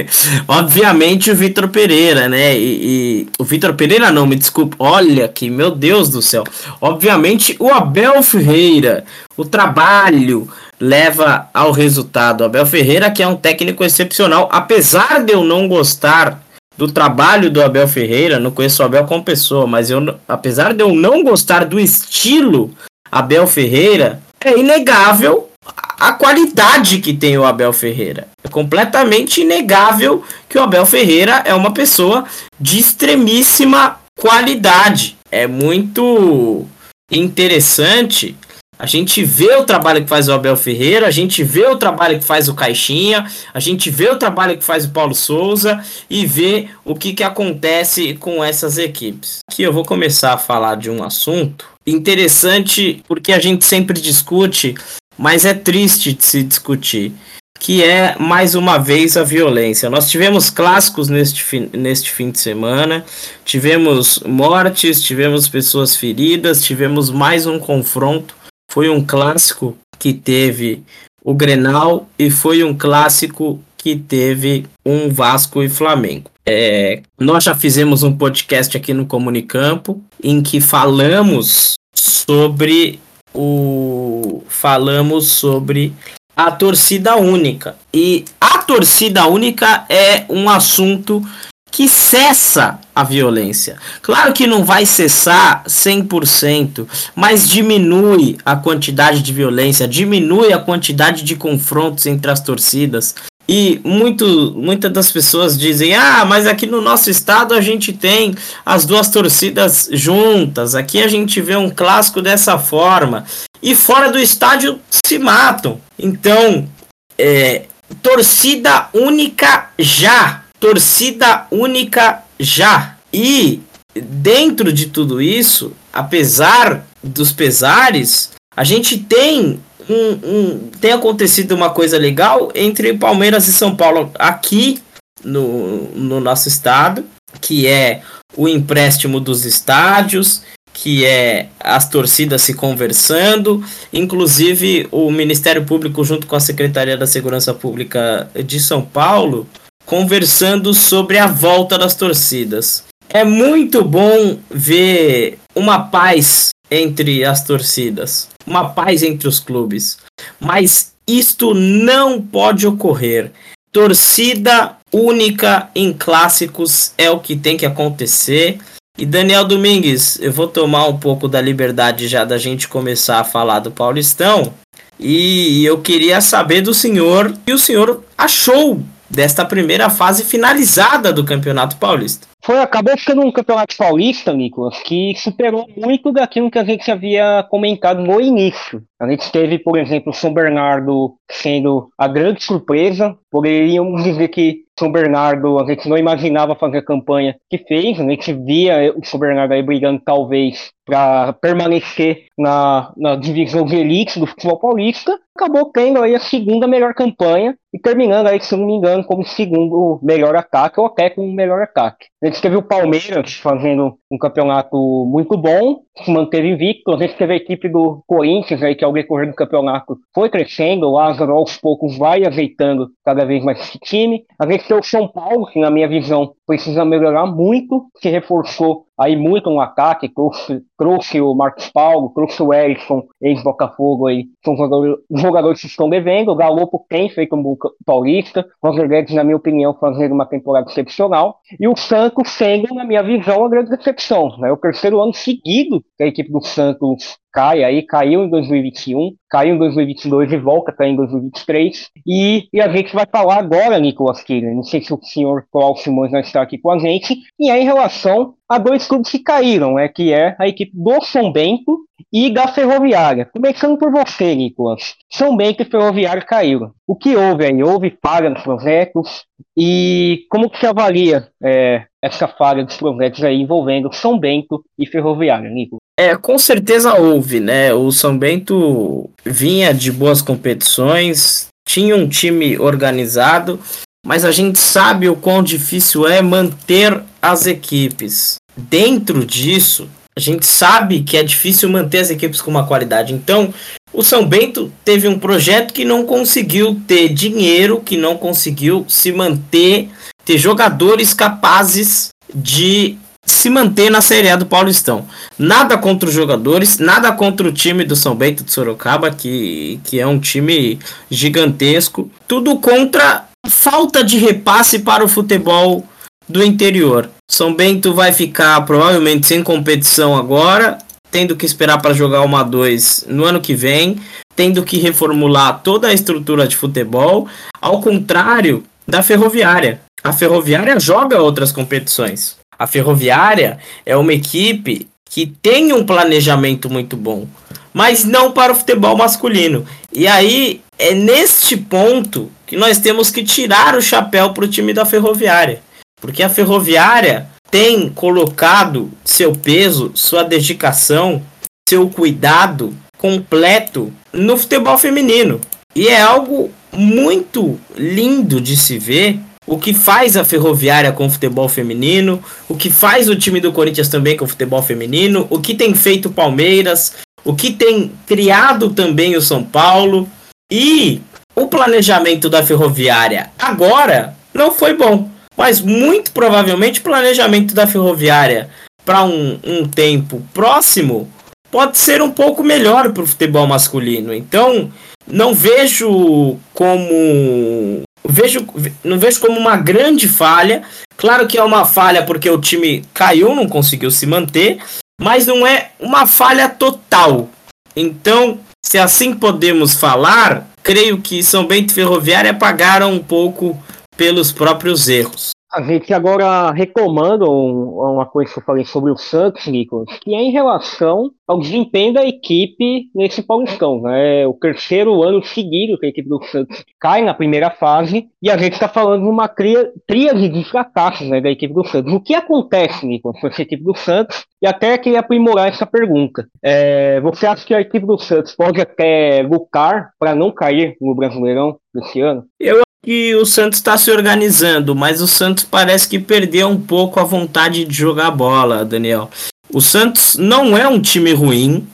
[LAUGHS] obviamente, o Vitor Pereira, né? E, e o Vitor Pereira não, me desculpe. Olha que, meu Deus do céu. Obviamente, o Abel Ferreira, o trabalho leva ao resultado. O Abel Ferreira, que é um técnico excepcional, apesar de eu não gostar do trabalho do Abel Ferreira, não conheço o Abel como pessoa, mas eu, apesar de eu não gostar do estilo Abel Ferreira, é inegável a qualidade que tem o Abel Ferreira. É completamente inegável que o Abel Ferreira é uma pessoa de extremíssima qualidade. É muito interessante a gente vê o trabalho que faz o Abel Ferreira, a gente vê o trabalho que faz o Caixinha, a gente vê o trabalho que faz o Paulo Souza e vê o que, que acontece com essas equipes. Aqui eu vou começar a falar de um assunto interessante porque a gente sempre discute, mas é triste de se discutir que é mais uma vez a violência. Nós tivemos clássicos neste fim, neste fim de semana, tivemos mortes, tivemos pessoas feridas, tivemos mais um confronto foi um clássico que teve o Grenal e foi um clássico que teve um Vasco e Flamengo. É, nós já fizemos um podcast aqui no Comunicampo em que falamos sobre o falamos sobre a torcida única. E a torcida única é um assunto que cessa a violência. Claro que não vai cessar 100%, mas diminui a quantidade de violência, diminui a quantidade de confrontos entre as torcidas. E muito, muitas das pessoas dizem: ah, mas aqui no nosso estado a gente tem as duas torcidas juntas, aqui a gente vê um clássico dessa forma. E fora do estádio se matam. Então, é, torcida única já torcida única já. E dentro de tudo isso, apesar dos pesares, a gente tem um, um, tem acontecido uma coisa legal entre Palmeiras e São Paulo aqui no, no nosso estado, que é o empréstimo dos estádios, que é as torcidas se conversando, inclusive o Ministério Público junto com a Secretaria da Segurança Pública de São Paulo conversando sobre a volta das torcidas. É muito bom ver uma paz entre as torcidas, uma paz entre os clubes. Mas isto não pode ocorrer. Torcida única em clássicos é o que tem que acontecer. E Daniel Domingues, eu vou tomar um pouco da liberdade já da gente começar a falar do Paulistão. E eu queria saber do senhor o que o senhor achou desta primeira fase finalizada do Campeonato Paulista. Foi, acabou ficando um campeonato paulista, Nicolas, que superou muito daquilo que a gente havia comentado no início. A gente teve, por exemplo, São Bernardo sendo a grande surpresa. Poderíamos dizer que São Bernardo, a gente não imaginava fazer a campanha que fez. A gente via o São Bernardo aí brigando, talvez, para permanecer na, na divisão de elite do futebol paulista. Acabou tendo aí a segunda melhor campanha e terminando aí, se não me engano, como segundo melhor ataque ou até como melhor ataque. A gente teve o Palmeiras fazendo um campeonato muito bom, se manteve invicto. A gente teve a equipe do Corinthians aí, que ao decorrer do campeonato foi crescendo. O Lázaro aos poucos vai ajeitando cada vez mais esse time. A gente tem o São Paulo, que na minha visão precisa melhorar muito, se reforçou aí muito no ataque, trouxe, trouxe o Marcos Paulo, trouxe o Erickson, ex-Botafogo aí, são jogadores, jogadores que estão devendo, o Galopo tem feito um paulista, Roger Guedes, na minha opinião, fazendo uma temporada excepcional, e o Santos sendo, na minha visão, a grande decepção, né? o terceiro ano seguido que a equipe do Santos cai aí, caiu em 2021, caiu em 2022 e volta a cair em 2023. E, e a gente vai falar agora, Nicolas Killer, não sei se o senhor Cláudio Simões vai estar aqui com a gente, e é em relação a dois clubes que caíram, né, que é a equipe do São Bento e da Ferroviária. Começando por você, Nicolas. São Bento e Ferroviária caíram. O que houve aí? Houve falha nos projetos? E como que se avalia é, essa falha dos projetos aí envolvendo São Bento e Ferroviária, Nicolas? É, com certeza houve, né? O São Bento vinha de boas competições, tinha um time organizado, mas a gente sabe o quão difícil é manter as equipes. Dentro disso, a gente sabe que é difícil manter as equipes com uma qualidade. Então, o São Bento teve um projeto que não conseguiu ter dinheiro, que não conseguiu se manter, ter jogadores capazes de se manter na Série A do Paulistão. Nada contra os jogadores, nada contra o time do São Bento de Sorocaba, que, que é um time gigantesco. Tudo contra falta de repasse para o futebol do interior. São Bento vai ficar provavelmente sem competição agora, tendo que esperar para jogar uma 2 no ano que vem, tendo que reformular toda a estrutura de futebol, ao contrário da Ferroviária. A Ferroviária joga outras competições. A Ferroviária é uma equipe que tem um planejamento muito bom, mas não para o futebol masculino. E aí é neste ponto que nós temos que tirar o chapéu para o time da Ferroviária, porque a Ferroviária tem colocado seu peso, sua dedicação, seu cuidado completo no futebol feminino. E é algo muito lindo de se ver o que faz a Ferroviária com o futebol feminino, o que faz o time do Corinthians também com o futebol feminino, o que tem feito o Palmeiras, o que tem criado também o São Paulo e o planejamento da Ferroviária agora não foi bom, mas muito provavelmente o planejamento da Ferroviária para um, um tempo próximo pode ser um pouco melhor para o futebol masculino. Então, não vejo como vejo, não vejo como uma grande falha. Claro que é uma falha porque o time caiu, não conseguiu se manter, mas não é uma falha total. Então, se assim podemos falar, creio que São Bento e Ferroviária pagaram um pouco pelos próprios erros. A gente agora recomanda uma coisa que eu falei sobre o Santos, Nicolas, que é em relação ao desempenho da equipe nesse Paulistão. Né? O terceiro ano seguido que a equipe do Santos cai na primeira fase e a gente está falando de uma tríade de fracassos né, da equipe do Santos. O que acontece, Nicolas, com essa equipe do Santos? E até queria aprimorar essa pergunta. É, você acha que a equipe do Santos pode até lutar para não cair no Brasileirão desse ano? Eu que o Santos está se organizando, mas o Santos parece que perdeu um pouco a vontade de jogar bola, Daniel. O Santos não é um time ruim,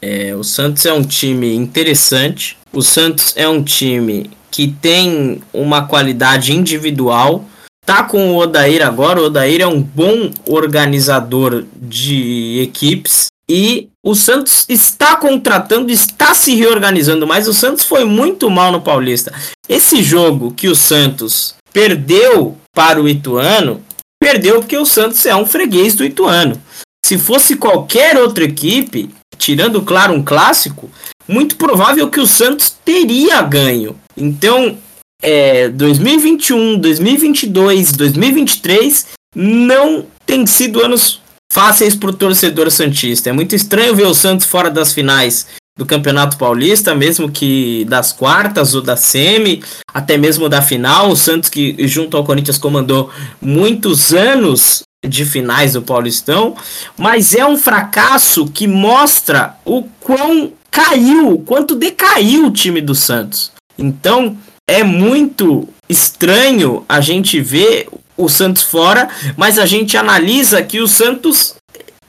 é, o Santos é um time interessante, o Santos é um time que tem uma qualidade individual. Tá com o Odair agora, o Odair é um bom organizador de equipes. E o Santos está contratando, está se reorganizando, mas o Santos foi muito mal no Paulista. Esse jogo que o Santos perdeu para o Ituano, perdeu porque o Santos é um freguês do Ituano. Se fosse qualquer outra equipe, tirando, claro, um clássico, muito provável que o Santos teria ganho. Então, é, 2021, 2022, 2023 não tem sido anos fáceis para o torcedor Santista. É muito estranho ver o Santos fora das finais do Campeonato Paulista, mesmo que das quartas ou da semi, até mesmo da final. O Santos que junto ao Corinthians comandou muitos anos de finais do Paulistão, mas é um fracasso que mostra o quão caiu, quanto decaiu o time do Santos. Então, é muito estranho a gente ver o Santos fora, mas a gente analisa que o Santos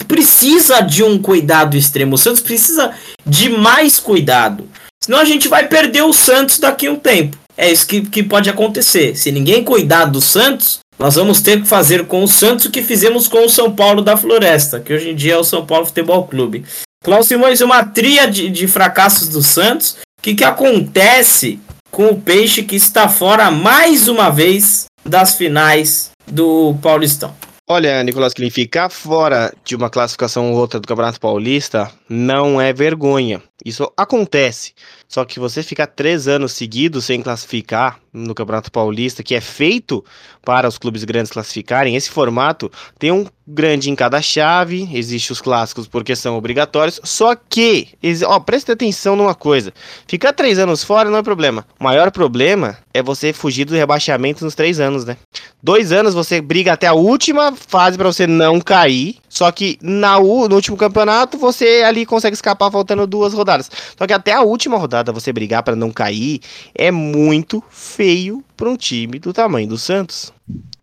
precisa de um cuidado extremo. O Santos precisa de mais cuidado. Senão a gente vai perder o Santos daqui a um tempo. É isso que, que pode acontecer. Se ninguém cuidar do Santos, nós vamos ter que fazer com o Santos o que fizemos com o São Paulo da Floresta, que hoje em dia é o São Paulo Futebol Clube. Cláudio Simões, uma tria de, de fracassos do Santos. O que, que acontece com o Peixe que está fora mais uma vez das finais do Paulistão? Olha, Nicolas Klein, ficar fora de uma classificação ou outra do Campeonato Paulista não é vergonha. Isso acontece. Só que você ficar três anos seguidos sem classificar no Campeonato Paulista, que é feito para os clubes grandes classificarem, esse formato tem um grande em cada chave, existe os clássicos porque são obrigatórios, só que, ó, preste atenção numa coisa, ficar três anos fora não é problema, o maior problema é você fugir do rebaixamento nos três anos, né? Dois anos você briga até a última fase para você não cair, só que na, no último campeonato você ali consegue escapar faltando duas rodadas, só que até a última rodada você brigar para não cair é muito feio para um time do tamanho do Santos.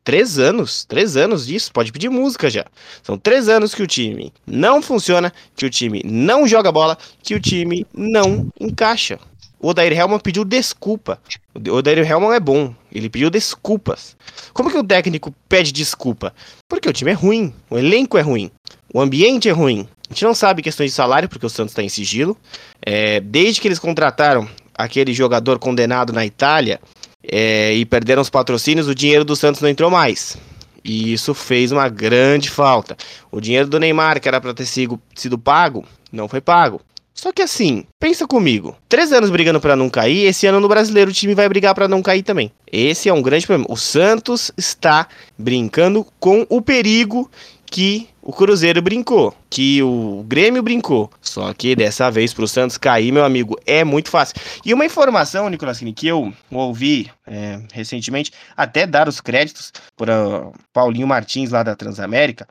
Três anos, três anos disso, pode pedir música já. São três anos que o time não funciona, que o time não joga bola, que o time não encaixa. O Odair Helman pediu desculpa. O Odair Helman é bom, ele pediu desculpas. Como que o técnico pede desculpa? Porque o time é ruim, o elenco é ruim, o ambiente é ruim. A gente não sabe questões de salário, porque o Santos está em sigilo. É, desde que eles contrataram aquele jogador condenado na Itália é, e perderam os patrocínios, o dinheiro do Santos não entrou mais. E isso fez uma grande falta. O dinheiro do Neymar, que era para ter sido, sido pago, não foi pago. Só que assim, pensa comigo. Três anos brigando para não cair, esse ano no brasileiro o time vai brigar para não cair também. Esse é um grande problema. O Santos está brincando com o perigo que o Cruzeiro brincou, que o Grêmio brincou. Só que dessa vez pro Santos cair, meu amigo, é muito fácil. E uma informação, Nicolas Kine, que eu ouvi é, recentemente, até dar os créditos para Paulinho Martins lá da Transamérica,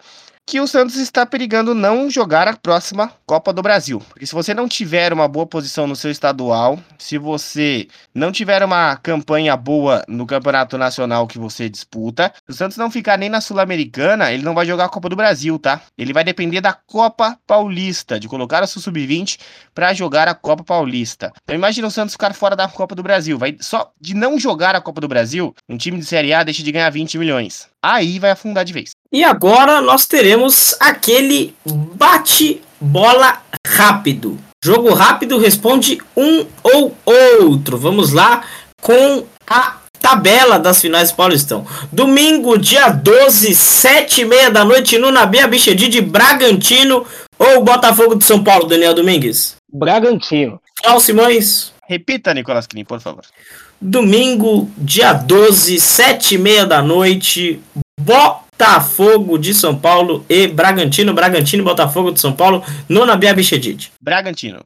que o Santos está perigando não jogar a próxima Copa do Brasil. Porque se você não tiver uma boa posição no seu estadual, se você não tiver uma campanha boa no campeonato nacional que você disputa, o Santos não ficar nem na Sul-Americana, ele não vai jogar a Copa do Brasil, tá? Ele vai depender da Copa Paulista, de colocar o seu sub-20 para jogar a Copa Paulista. Então imagina o Santos ficar fora da Copa do Brasil. Vai só de não jogar a Copa do Brasil, um time de Série A deixa de ganhar 20 milhões. Aí vai afundar de vez. E agora nós teremos aquele bate-bola rápido. Jogo rápido responde um ou outro. Vamos lá com a tabela das finais do Paulistão. Domingo, dia 12, 7 e meia da noite, no Nabi Abichedi de Bragantino ou Botafogo de São Paulo, Daniel Domingues? Bragantino. Cláudio Simões. Repita, Nicolas Krim, por favor. Domingo, dia 12, 7 e meia da noite, Botafogo de São Paulo e Bragantino, Bragantino e Botafogo de São Paulo, no Nabi Abichedid. Bragantino.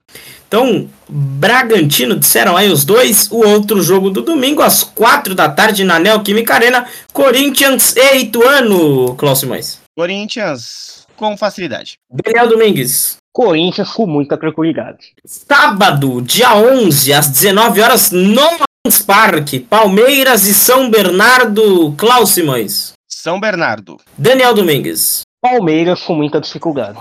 Então, Bragantino, disseram aí os dois. O outro jogo do domingo, às 4 da tarde, na Neoquímica Arena, Corinthians e Ituano, Cláudio Simões. Corinthians com facilidade. Daniel Domingues. Corinthians com muita tranquilidade. Sábado, dia 11, às 19 horas, no Allianz Parque, Palmeiras e São Bernardo, Klaus Simões. São Bernardo. Daniel Domingues. Palmeiras com muita dificuldade.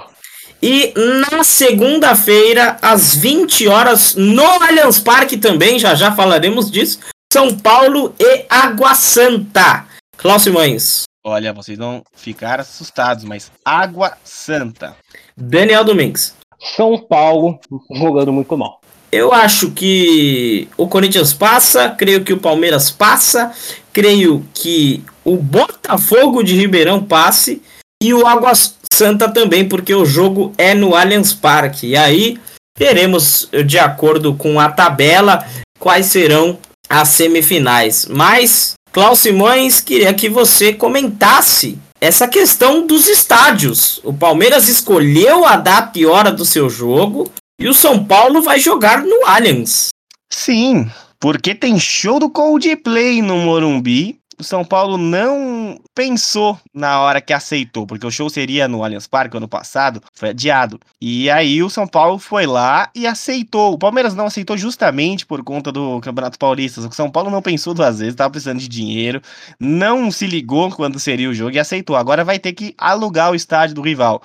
E na segunda-feira, às 20 horas, no Allianz Parque também, já já falaremos disso, São Paulo e Água Santa. Klaus Simões. Olha, vocês vão ficar assustados, mas Água Santa. Daniel Domingues. São Paulo jogando muito mal. Eu acho que o Corinthians passa, creio que o Palmeiras passa, creio que o Botafogo de Ribeirão passe e o Água Santa também, porque o jogo é no Allianz Parque. E aí teremos, de acordo com a tabela, quais serão as semifinais. Mas, Klaus Simões, queria que você comentasse essa questão dos estádios. O Palmeiras escolheu a data e hora do seu jogo e o São Paulo vai jogar no Allianz. Sim, porque tem show do Coldplay no Morumbi o São Paulo não pensou na hora que aceitou, porque o show seria no Allianz Parque ano passado, foi adiado. E aí o São Paulo foi lá e aceitou. O Palmeiras não aceitou justamente por conta do Campeonato Paulista. O São Paulo não pensou duas vezes, estava precisando de dinheiro, não se ligou quando seria o jogo e aceitou. Agora vai ter que alugar o estádio do rival.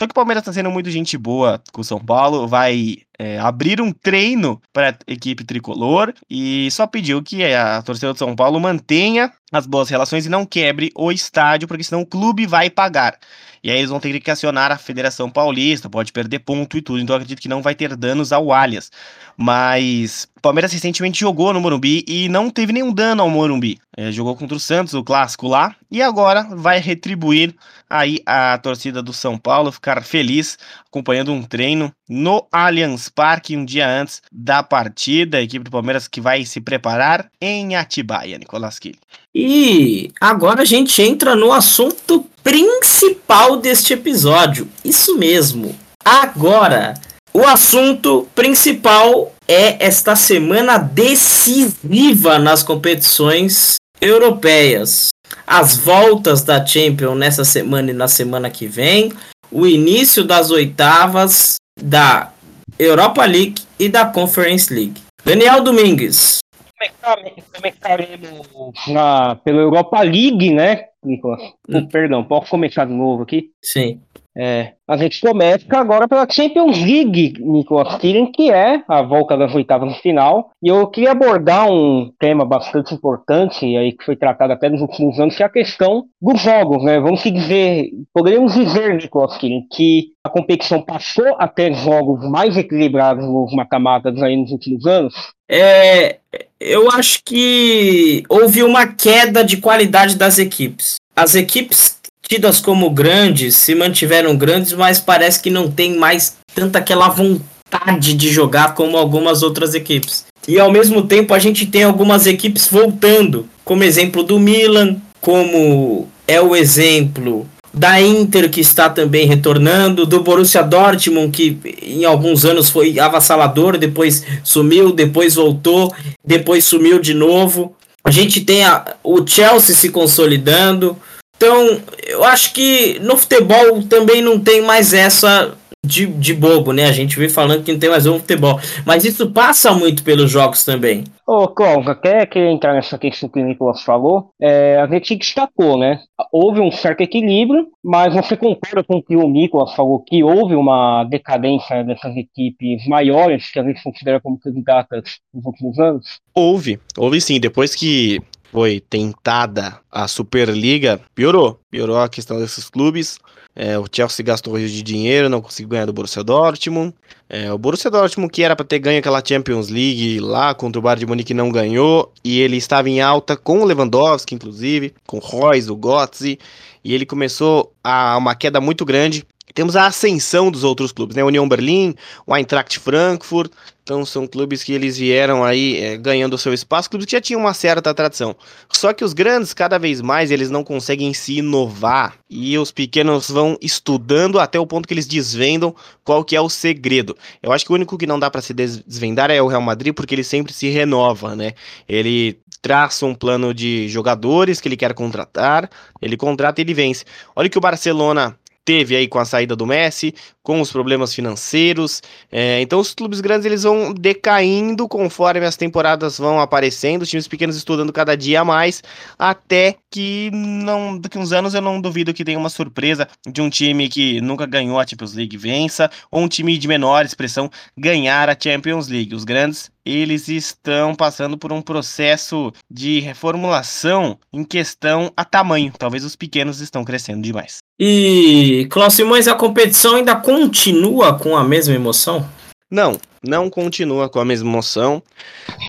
Só que o Palmeiras tá sendo muito gente boa com o São Paulo, vai é, abrir um treino para a equipe tricolor e só pediu que a torcida do São Paulo mantenha as boas relações e não quebre o estádio, porque senão o clube vai pagar. E aí eles vão ter que acionar a Federação Paulista, pode perder ponto e tudo. Então acredito que não vai ter danos ao Allias. Mas o Palmeiras recentemente jogou no Morumbi e não teve nenhum dano ao Morumbi. É, jogou contra o Santos, o clássico lá, e agora vai retribuir aí a torcida do São Paulo, ficar feliz acompanhando um treino no Allianz Parque um dia antes da partida. A equipe do Palmeiras que vai se preparar em Atibaia, Nicolas Killy. E agora a gente entra no assunto principal deste episódio. Isso mesmo. Agora, o assunto principal é esta semana decisiva nas competições europeias. As voltas da Champions nessa semana e na semana que vem, o início das oitavas da Europa League e da Conference League. Daniel Domingues. Começaremos na, pela Europa League, né, Nicolas? Hum. Perdão, posso começar de novo aqui? Sim. É, a gente começa agora pela Champions League, Nicolas Kirin, que é a volta das oitavas de final. E eu queria abordar um tema bastante importante, aí que foi tratado até nos últimos anos, que é a questão dos jogos, né? Vamos dizer, poderíamos dizer, Nicolas Kirin, que a competição passou a ter jogos mais equilibrados nos matamatas aí nos últimos anos? É, eu acho que houve uma queda de qualidade das equipes. As equipes tidas como grandes se mantiveram grandes, mas parece que não tem mais tanta aquela vontade de jogar como algumas outras equipes. E ao mesmo tempo a gente tem algumas equipes voltando, como exemplo do Milan, como é o exemplo da Inter que está também retornando, do Borussia Dortmund que em alguns anos foi avassalador, depois sumiu, depois voltou, depois sumiu de novo. A gente tem a, o Chelsea se consolidando, então, eu acho que no futebol também não tem mais essa de, de bobo, né? A gente vem falando que não tem mais um futebol. Mas isso passa muito pelos jogos também. Ô, Cláudio, até que entrar nessa questão que o Nicolas falou, é, a gente destacou, né? Houve um certo equilíbrio, mas você concorda com o que o Nicolas falou, que houve uma decadência dessas equipes maiores que a gente considera como candidatas nos últimos anos? Houve, houve sim. Depois que foi tentada a Superliga, piorou. Piorou a questão desses clubes. É, o Chelsea gastou rios de dinheiro, não conseguiu ganhar do Borussia Dortmund. É, o Borussia Dortmund, que era para ter ganho aquela Champions League lá contra o Bayern de Munique, não ganhou. E ele estava em alta com o Lewandowski, inclusive, com o Royce, o Götze. E ele começou a uma queda muito grande. Temos a ascensão dos outros clubes, né? União Berlim, o Eintracht Frankfurt. Então são clubes que eles vieram aí é, ganhando o seu espaço, clubes que já tinham uma certa tradição. Só que os grandes, cada vez mais, eles não conseguem se inovar. E os pequenos vão estudando até o ponto que eles desvendam qual que é o segredo. Eu acho que o único que não dá para se desvendar é o Real Madrid, porque ele sempre se renova, né? Ele traça um plano de jogadores que ele quer contratar, ele contrata e ele vence. Olha que o Barcelona teve aí com a saída do Messi, com os problemas financeiros. É, então os clubes grandes eles vão decaindo conforme as temporadas vão aparecendo, os times pequenos estudando cada dia mais, até que não daqui uns anos eu não duvido que tenha uma surpresa de um time que nunca ganhou a Champions League vença, ou um time de menor expressão ganhar a Champions League. Os grandes eles estão passando por um processo de reformulação em questão a tamanho. Talvez os pequenos estão crescendo demais. E, Cláudio Simões, a competição ainda continua com a mesma emoção? Não, não continua com a mesma emoção.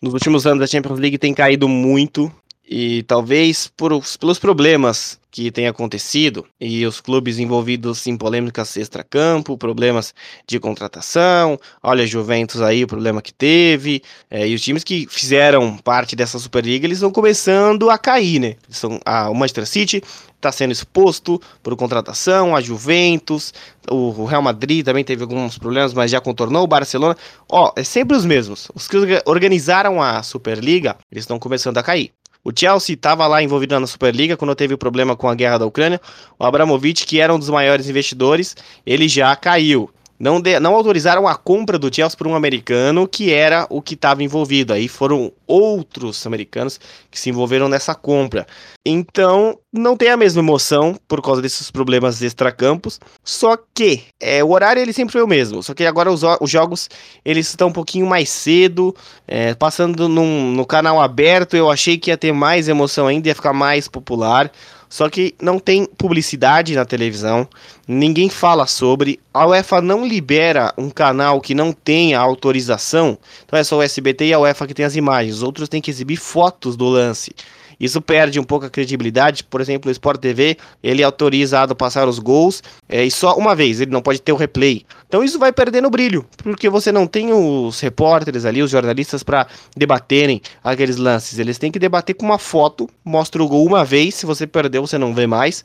Nos últimos anos a Champions League tem caído muito e talvez por, pelos problemas que tem acontecido e os clubes envolvidos em polêmicas extra-campo, problemas de contratação, olha Juventus aí, o problema que teve, é, e os times que fizeram parte dessa Superliga, eles vão começando a cair, né? São, a, o Manchester City está sendo exposto por contratação, a Juventus, o, o Real Madrid também teve alguns problemas, mas já contornou, o Barcelona, ó, é sempre os mesmos. Os que organizaram a Superliga, eles estão começando a cair. O Chelsea estava lá envolvido na Superliga quando teve o problema com a guerra da Ucrânia. O Abramovich, que era um dos maiores investidores, ele já caiu. Não, de, não autorizaram a compra do Chelsea por um americano que era o que estava envolvido. Aí foram outros americanos que se envolveram nessa compra. Então, não tem a mesma emoção por causa desses problemas extracampos. Só que é, o horário ele sempre foi o mesmo. Só que agora os, os jogos eles estão um pouquinho mais cedo, é, passando num, no canal aberto. Eu achei que ia ter mais emoção ainda, ia ficar mais popular. Só que não tem publicidade na televisão, ninguém fala sobre. A UEFA não libera um canal que não tenha autorização. Então é só o SBT e a UEFA que tem as imagens. Os outros têm que exibir fotos do lance. Isso perde um pouco a credibilidade. Por exemplo, o Sport TV, ele é autorizado a passar os gols é, e só uma vez, ele não pode ter o replay. Então isso vai perdendo brilho, porque você não tem os repórteres ali, os jornalistas para debaterem aqueles lances. Eles têm que debater com uma foto, mostra o gol uma vez, se você perdeu, você não vê mais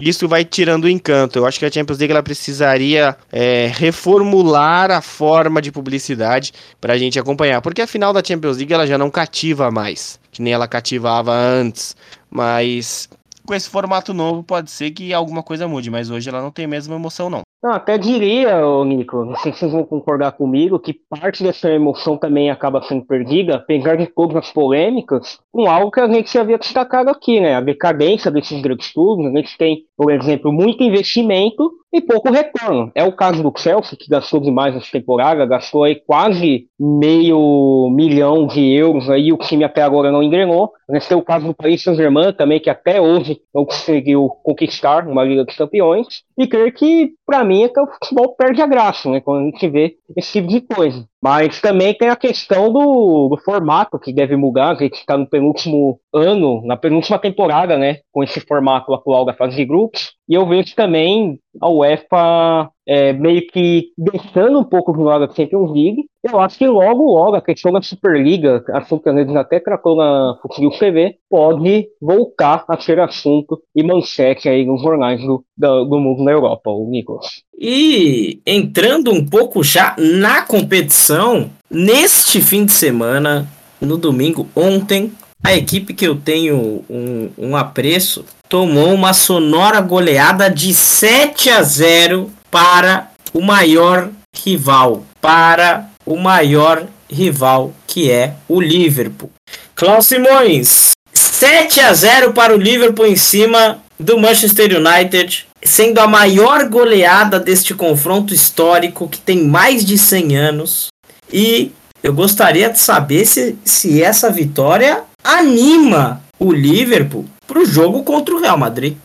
isso vai tirando o encanto. Eu acho que a Champions League ela precisaria é, reformular a forma de publicidade para a gente acompanhar, porque a final da Champions League ela já não cativa mais, que nem ela cativava antes. Mas com esse formato novo pode ser que alguma coisa mude, mas hoje ela não tem a mesma emoção não. Não, até diria, Nico, [LAUGHS] não sei se vocês vão concordar comigo, que parte dessa emoção também acaba sendo perdida, apesar de todas as polêmicas, com algo que a gente já havia destacado aqui, né? A decadência desses grandes clubes. A gente tem, por exemplo, muito investimento e pouco retorno. É o caso do Chelsea, que gastou demais nessa temporada, gastou aí quase meio milhão de euros aí, o time até agora não engrenou. Nesse tem o caso do Paris Saint-Germain também, que até hoje não conseguiu conquistar uma Liga dos Campeões. E creio que, para mim, é que o futebol perde a graça, né? Quando a gente vê esse tipo de coisa. Mas também tem a questão do, do formato que deve mudar. A gente está no penúltimo ano, na penúltima temporada, né? Com esse formato atual da fase de grupos. E eu vejo também a UEFA é, meio que deixando um pouco do lado da Champions League. Eu acho que logo, logo, a questão da Superliga, assunto que a gente até tratou na Futsal TV, pode voltar a ser assunto e manchete aí nos jornais do, do, do mundo na Europa, o Nicolas. E entrando um pouco já na competição, neste fim de semana, no domingo, ontem, a equipe que eu tenho um, um apreço tomou uma sonora goleada de 7 a 0 para o maior rival, para o maior rival que é o Liverpool. Klaus Simões, 7 a 0 para o Liverpool em cima do Manchester United, sendo a maior goleada deste confronto histórico que tem mais de 100 anos. E eu gostaria de saber se, se essa vitória anima o Liverpool para o jogo contra o Real Madrid.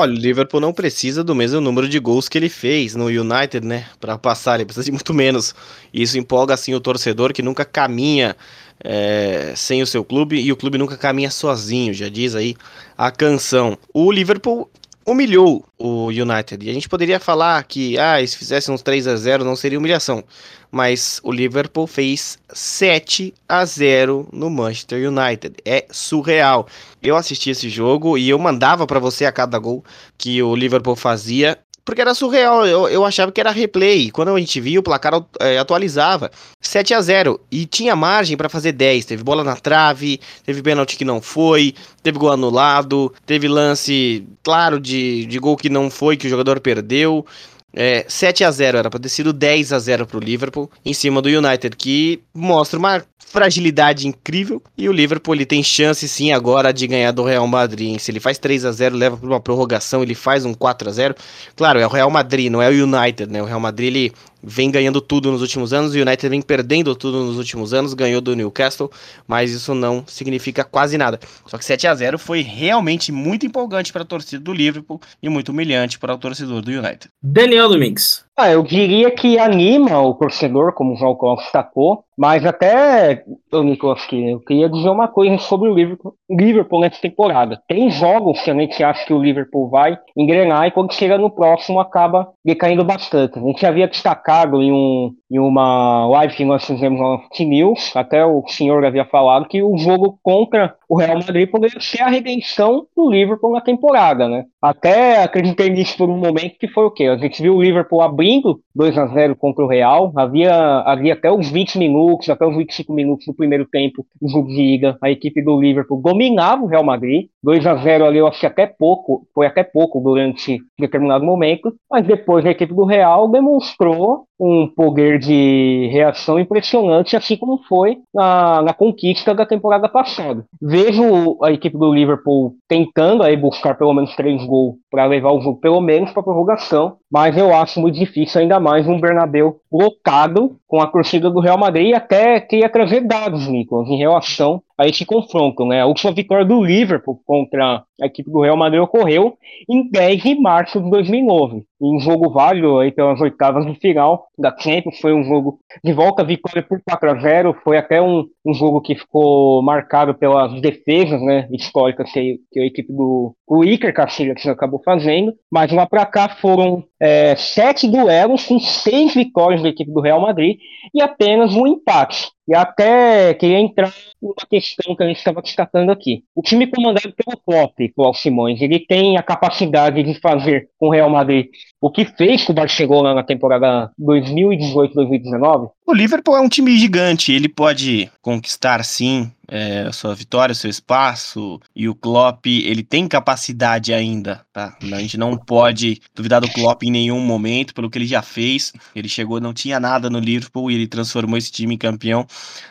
Olha, o Liverpool não precisa do mesmo número de gols que ele fez no United, né? Para passar, ele precisa de muito menos. Isso empolga assim o torcedor que nunca caminha é, sem o seu clube e o clube nunca caminha sozinho, já diz aí a canção. O Liverpool humilhou o United. E a gente poderia falar que, ah, se fizesse uns 3 a 0 não seria humilhação. Mas o Liverpool fez 7 a 0 no Manchester United. É surreal. Eu assisti esse jogo e eu mandava para você a cada gol que o Liverpool fazia porque era surreal. Eu, eu achava que era replay. Quando a gente viu, o placar é, atualizava 7 a 0 e tinha margem para fazer 10. Teve bola na trave, teve pênalti que não foi, teve gol anulado, teve lance, claro, de, de gol que não foi, que o jogador perdeu. É, 7 a 0 era para ter sido 10 a 0 para o Liverpool em cima do United, que mostra uma fragilidade incrível. E o Liverpool ele tem chance sim agora de ganhar do Real Madrid. Se ele faz 3 a 0 leva para uma prorrogação, ele faz um 4 a 0 Claro, é o Real Madrid, não é o United, né? O Real Madrid ele vem ganhando tudo nos últimos anos, o United vem perdendo tudo nos últimos anos, ganhou do Newcastle, mas isso não significa quase nada. Só que 7 a 0 foi realmente muito empolgante para a torcida do Liverpool e muito humilhante para o torcedor do United. Daniel Domingues. Ah, eu diria que anima o torcedor, como o João Cláudio destacou, mas até, Nicolas, eu queria dizer uma coisa sobre o Liverpool, Liverpool nessa temporada. Tem jogos que a gente acha que o Liverpool vai engrenar e quando chega no próximo acaba decaindo bastante. A gente havia destacado em, um, em uma live que nós fizemos no News, até o senhor havia falado que o jogo contra o Real Madrid poderia ser a redenção do Liverpool na temporada, né? Até acreditei nisso por um momento que foi o quê? A gente viu o Liverpool abrindo 2 a 0 contra o Real, havia, havia até uns 20 minutos, até uns 25 minutos do primeiro tempo do jogo de ida, a equipe do Liverpool dominava o Real Madrid, 2 a 0 ali eu que até pouco, foi até pouco durante determinado momento, mas depois a equipe do Real demonstrou um poder de reação impressionante, assim como foi na, na conquista da temporada passada. Vejo a equipe do Liverpool tentando aí buscar pelo menos três gols para levar o jogo pelo menos para prorrogação, mas eu acho muito difícil ainda mais um Bernabéu lotado com a torcida do Real Madrid e até queria trazer dados, Nicolas, em relação a esse confronto. Né? A última vitória do Liverpool contra a equipe do Real Madrid ocorreu em 10 de março de 2009. Em um jogo válido aí pelas oitavas de final da Champions, foi um jogo de volta, vitória por 4 a 0 Foi até um, um jogo que ficou marcado pelas defesas né, históricas que, que a equipe do Iker Casillas acabou fazendo. Mas lá para cá foram é, sete duelos com seis vitórias da equipe do Real Madrid e apenas um empate. E até queria entrar numa questão que a gente estava destacando aqui. O time comandado pelo Klopp, Paulo Simões, ele tem a capacidade de fazer com o Real Madrid o que fez com o Barcelona na temporada 2018-2019? O Liverpool é um time gigante, ele pode conquistar sim é, a sua vitória, o seu espaço, e o Klopp, ele tem capacidade ainda, tá? A gente não pode duvidar do Klopp em nenhum momento, pelo que ele já fez, ele chegou, não tinha nada no Liverpool, e ele transformou esse time em campeão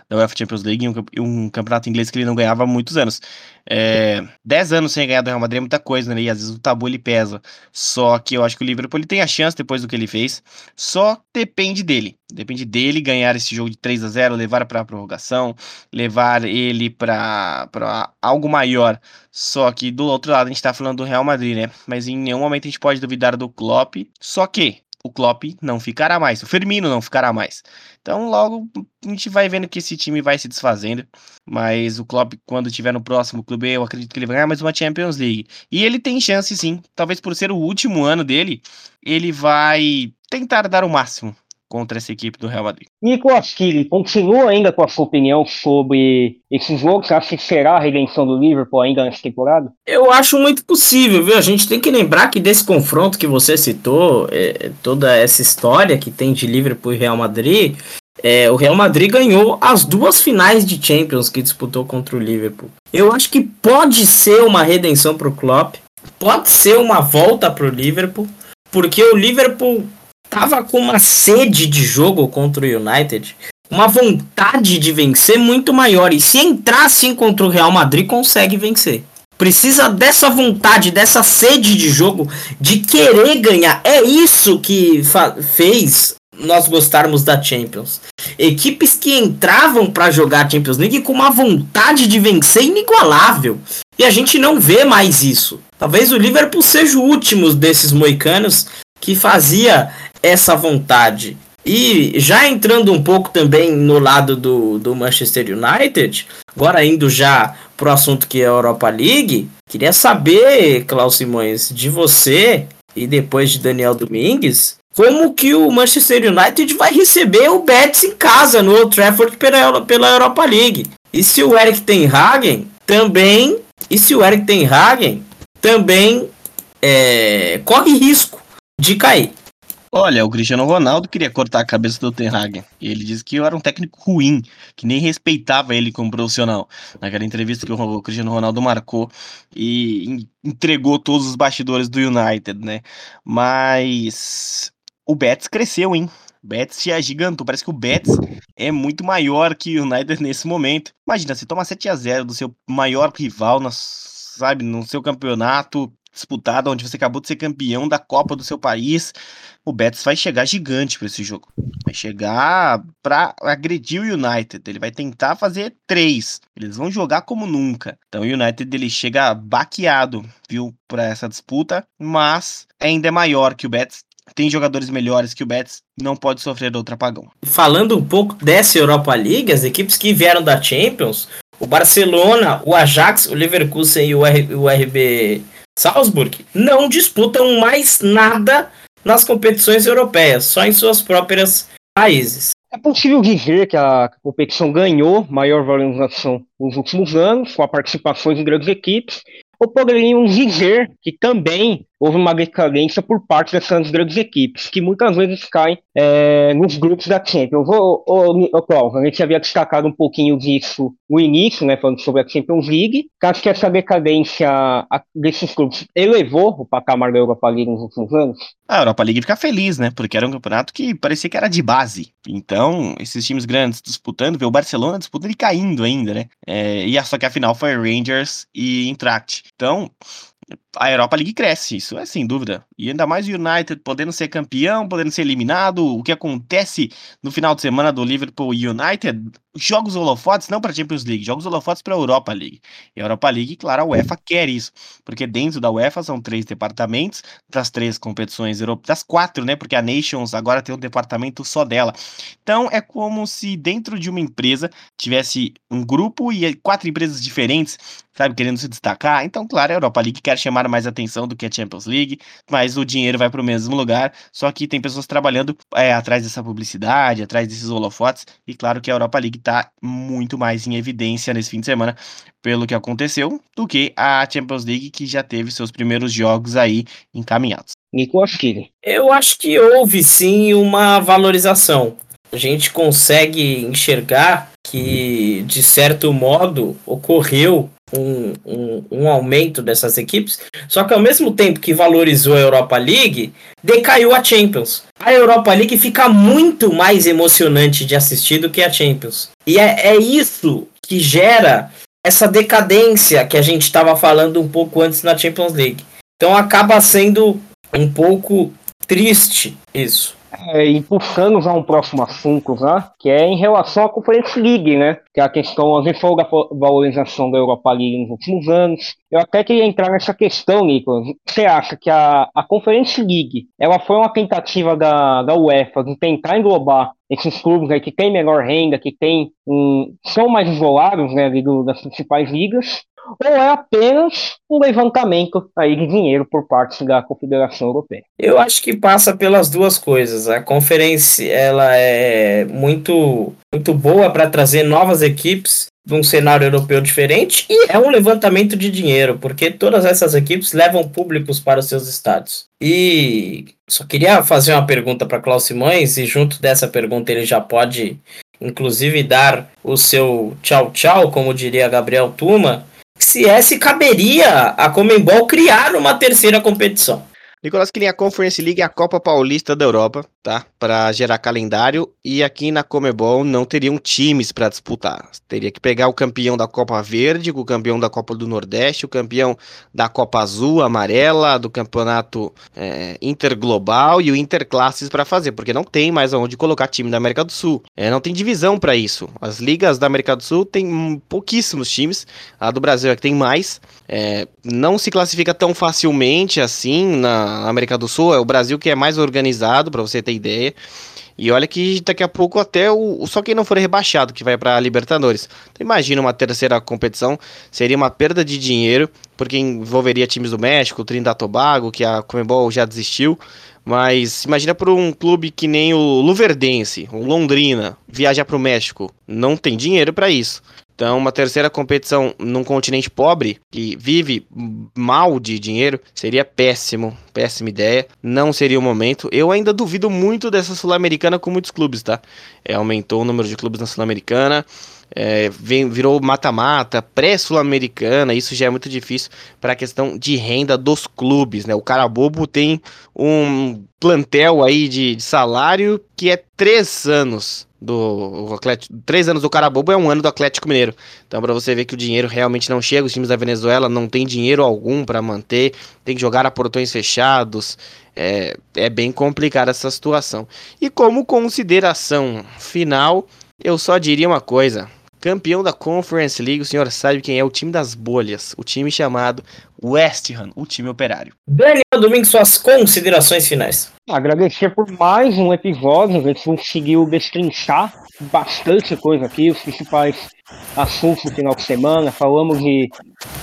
da UEFA Champions League, um, um campeonato inglês que ele não ganhava há muitos anos. É, dez anos sem ganhar do Real Madrid é muita coisa, né? E às vezes o tabu ele pesa. Só que eu acho que o Liverpool ele tem a chance depois do que ele fez. Só depende dele. Depende dele ganhar esse jogo de 3 a 0 levar para a prorrogação, levar ele para algo maior. Só que do outro lado a gente está falando do Real Madrid, né? Mas em nenhum momento a gente pode duvidar do Klopp. Só que o Klopp não ficará mais, o Firmino não ficará mais. Então, logo a gente vai vendo que esse time vai se desfazendo. Mas o Klopp, quando estiver no próximo clube, eu acredito que ele vai ganhar mais uma Champions League. E ele tem chance sim, talvez por ser o último ano dele, ele vai tentar dar o máximo contra essa equipe do Real Madrid. Nicolas Kili, continua ainda com a sua opinião sobre esse jogo? Você acha que será a redenção do Liverpool ainda nessa temporada? Eu acho muito possível, viu? A gente tem que lembrar que desse confronto que você citou, é, toda essa história que tem de Liverpool e Real Madrid, é, o Real Madrid ganhou as duas finais de Champions que disputou contra o Liverpool. Eu acho que pode ser uma redenção para o Klopp, pode ser uma volta para o Liverpool, porque o Liverpool tava com uma sede de jogo contra o United, uma vontade de vencer muito maior. E se entrar assim contra o Real Madrid, consegue vencer. Precisa dessa vontade, dessa sede de jogo, de querer ganhar. É isso que fez nós gostarmos da Champions. Equipes que entravam para jogar a Champions League com uma vontade de vencer inigualável. E a gente não vê mais isso. Talvez o Liverpool seja o último desses moicanos que fazia essa vontade. E já entrando um pouco também no lado do, do Manchester United, agora indo já pro assunto que é a Europa League, queria saber, Klaus Simões, de você e depois de Daniel Domingues, como que o Manchester United vai receber o Betis em casa no Old Trafford pela, pela Europa League. E se o Eric Ten Hagen também, e se o Eric Ten Hagen também é, corre risco de cair. Olha, o Cristiano Ronaldo queria cortar a cabeça do Ten Hag. E ele disse que eu era um técnico ruim, que nem respeitava ele como profissional. Naquela entrevista que o Cristiano Ronaldo marcou e entregou todos os bastidores do United, né? Mas o Betis cresceu, hein? O Betis se agigantou. Parece que o Betis é muito maior que o United [LAUGHS] nesse momento. Imagina, você toma 7 a 0 do seu maior rival, na, sabe, no seu campeonato disputado, onde você acabou de ser campeão da Copa do seu país o Betis vai chegar gigante para esse jogo. Vai chegar para agredir o United. Ele vai tentar fazer três. Eles vão jogar como nunca. Então o United ele chega baqueado, viu, para essa disputa, mas ainda é maior que o Betis. Tem jogadores melhores que o Betis, não pode sofrer outro apagão. Falando um pouco dessa Europa League, as equipes que vieram da Champions, o Barcelona, o Ajax, o Leverkusen e o, R, o RB Salzburg não disputam mais nada nas competições europeias, só em suas próprias países. É possível dizer que a competição ganhou maior valorização nos últimos anos, com a participação de grandes equipes, ou poderíamos dizer que também houve uma decadência por parte dessas grandes equipes, que muitas vezes caem é, nos grupos da Champions. O, o, o, a gente havia destacado um pouquinho disso no início, né, falando sobre a Champions League. Acho que essa decadência desses clubes elevou o patamar da Europa League nos últimos anos. A Europa League fica feliz, né, porque era um campeonato que parecia que era de base. Então, esses times grandes disputando, ver o Barcelona disputando e caindo ainda, né, é, e só que a final foi Rangers e Eintracht. Então, a Europa League cresce, isso é sem dúvida. E ainda mais o United podendo ser campeão, podendo ser eliminado. O que acontece no final de semana do Liverpool United? Jogos holofotes não para a Champions League, jogos holofotes para a Europa League. E a Europa League, claro, a UEFA quer isso, porque dentro da UEFA são três departamentos das três competições europeias, das quatro, né? Porque a Nations agora tem um departamento só dela. Então é como se dentro de uma empresa tivesse um grupo e quatro empresas diferentes, sabe, querendo se destacar. Então, claro, a Europa League quer chamar mais atenção do que a Champions League, mas o dinheiro vai para o mesmo lugar. Só que tem pessoas trabalhando é, atrás dessa publicidade, atrás desses holofotes, e claro que a Europa League está muito mais em evidência nesse fim de semana pelo que aconteceu do que a Champions League, que já teve seus primeiros jogos aí encaminhados. Nico Aschini. Eu acho que houve sim uma valorização. A gente consegue enxergar que, de certo modo, ocorreu um, um, um, aumento dessas equipes, só que ao mesmo tempo que valorizou a Europa League, decaiu a Champions. A Europa League fica muito mais emocionante de assistir do que a Champions. E é, é isso que gera essa decadência que a gente estava falando um pouco antes na Champions League. Então acaba sendo um pouco triste isso é, impulsando já um próximo assunto, né, que é em relação à Conference League, né, que é a questão, a gente falou da valorização da Europa League nos últimos anos. Eu até queria entrar nessa questão, Nicolas. Você acha que a, a Conference League ela foi uma tentativa da, da UEFA de tentar englobar esses clubes aí que têm menor renda, que tem um, são mais isolados né, do, das principais ligas, ou é apenas um levantamento aí de dinheiro por parte da Confederação Europeia? Eu acho que passa pelas duas coisas. A conferência ela é muito muito boa para trazer novas equipes de um cenário europeu diferente e é um levantamento de dinheiro, porque todas essas equipes levam públicos para os seus estádios. E só queria fazer uma pergunta para Klaus Simões e junto dessa pergunta ele já pode inclusive dar o seu tchau tchau, como diria Gabriel Tuma, se é se caberia a Comembol criar uma terceira competição. Nicolas, nem a Conference League é a Copa Paulista da Europa, tá? Para gerar calendário. E aqui na Comebol não teriam times para disputar. Teria que pegar o campeão da Copa Verde, o campeão da Copa do Nordeste, o campeão da Copa Azul, amarela, do campeonato é, interglobal e o Interclasses para fazer, porque não tem mais aonde colocar time da América do Sul. É, não tem divisão para isso. As ligas da América do Sul tem pouquíssimos times. A do Brasil é que tem mais. É, não se classifica tão facilmente assim na América do Sul. É o Brasil que é mais organizado, para você ter ideia. E olha que daqui a pouco até o só quem não for rebaixado que vai para a Libertadores. Então imagina uma terceira competição, seria uma perda de dinheiro, porque envolveria times do México, Trinidad Tobago, que a Comebol já desistiu. Mas imagina para um clube que nem o Luverdense, o Londrina, viajar para o México. Não tem dinheiro para isso. Então, uma terceira competição num continente pobre, que vive mal de dinheiro, seria péssimo, péssima ideia. Não seria o momento. Eu ainda duvido muito dessa Sul-Americana com muitos clubes, tá? É, aumentou o número de clubes na Sul-Americana. É, virou mata-mata, pré-sul-americana, isso já é muito difícil para a questão de renda dos clubes, né? O Carabobo tem um plantel aí de, de salário que é três anos do Atlético, três anos do Carabobo é um ano do Atlético Mineiro. Então, para você ver que o dinheiro realmente não chega, os times da Venezuela não tem dinheiro algum para manter, tem que jogar a portões fechados. É, é bem complicada essa situação. E como consideração final, eu só diria uma coisa: campeão da Conference League, o senhor sabe quem é o time das bolhas, o time chamado West Ham, o time operário. Daniel Domingos, suas considerações finais. Agradecer por mais um episódio, a gente conseguiu destrinchar bastante coisa aqui, os principais assuntos do final de semana. Falamos de.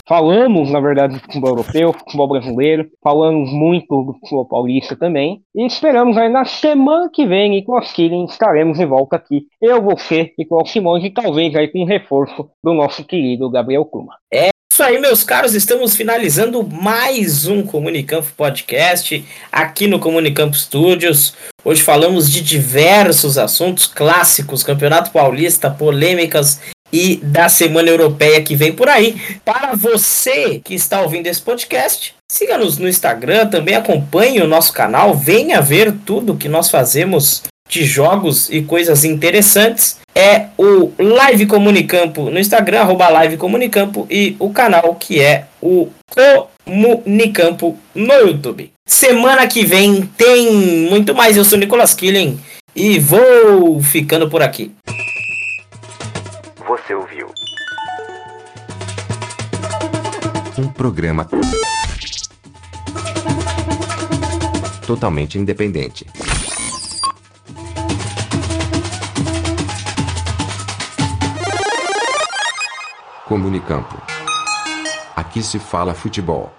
Falamos, na verdade, do futebol europeu, futebol brasileiro, falamos muito do futebol paulista também. E esperamos aí na semana que vem com as Killing estaremos de volta aqui. Eu, você e com o Simões, e talvez aí com um reforço do nosso querido Gabriel Kuma. É isso aí, meus caros, estamos finalizando mais um Comunicampo Podcast aqui no Comunicampo Studios. Hoje falamos de diversos assuntos clássicos, Campeonato Paulista, polêmicas e da Semana Europeia que vem por aí. Para você que está ouvindo esse podcast, siga-nos no Instagram, também acompanhe o nosso canal, venha ver tudo que nós fazemos de jogos e coisas interessantes é o Live Comunicampo no Instagram, arroba Live Comunicampo, e o canal que é o Comunicampo no YouTube. Semana que vem tem muito mais. Eu sou Nicolas Killing e vou ficando por aqui. Você ouviu? Um programa totalmente independente. Comunicampo. Aqui se fala futebol.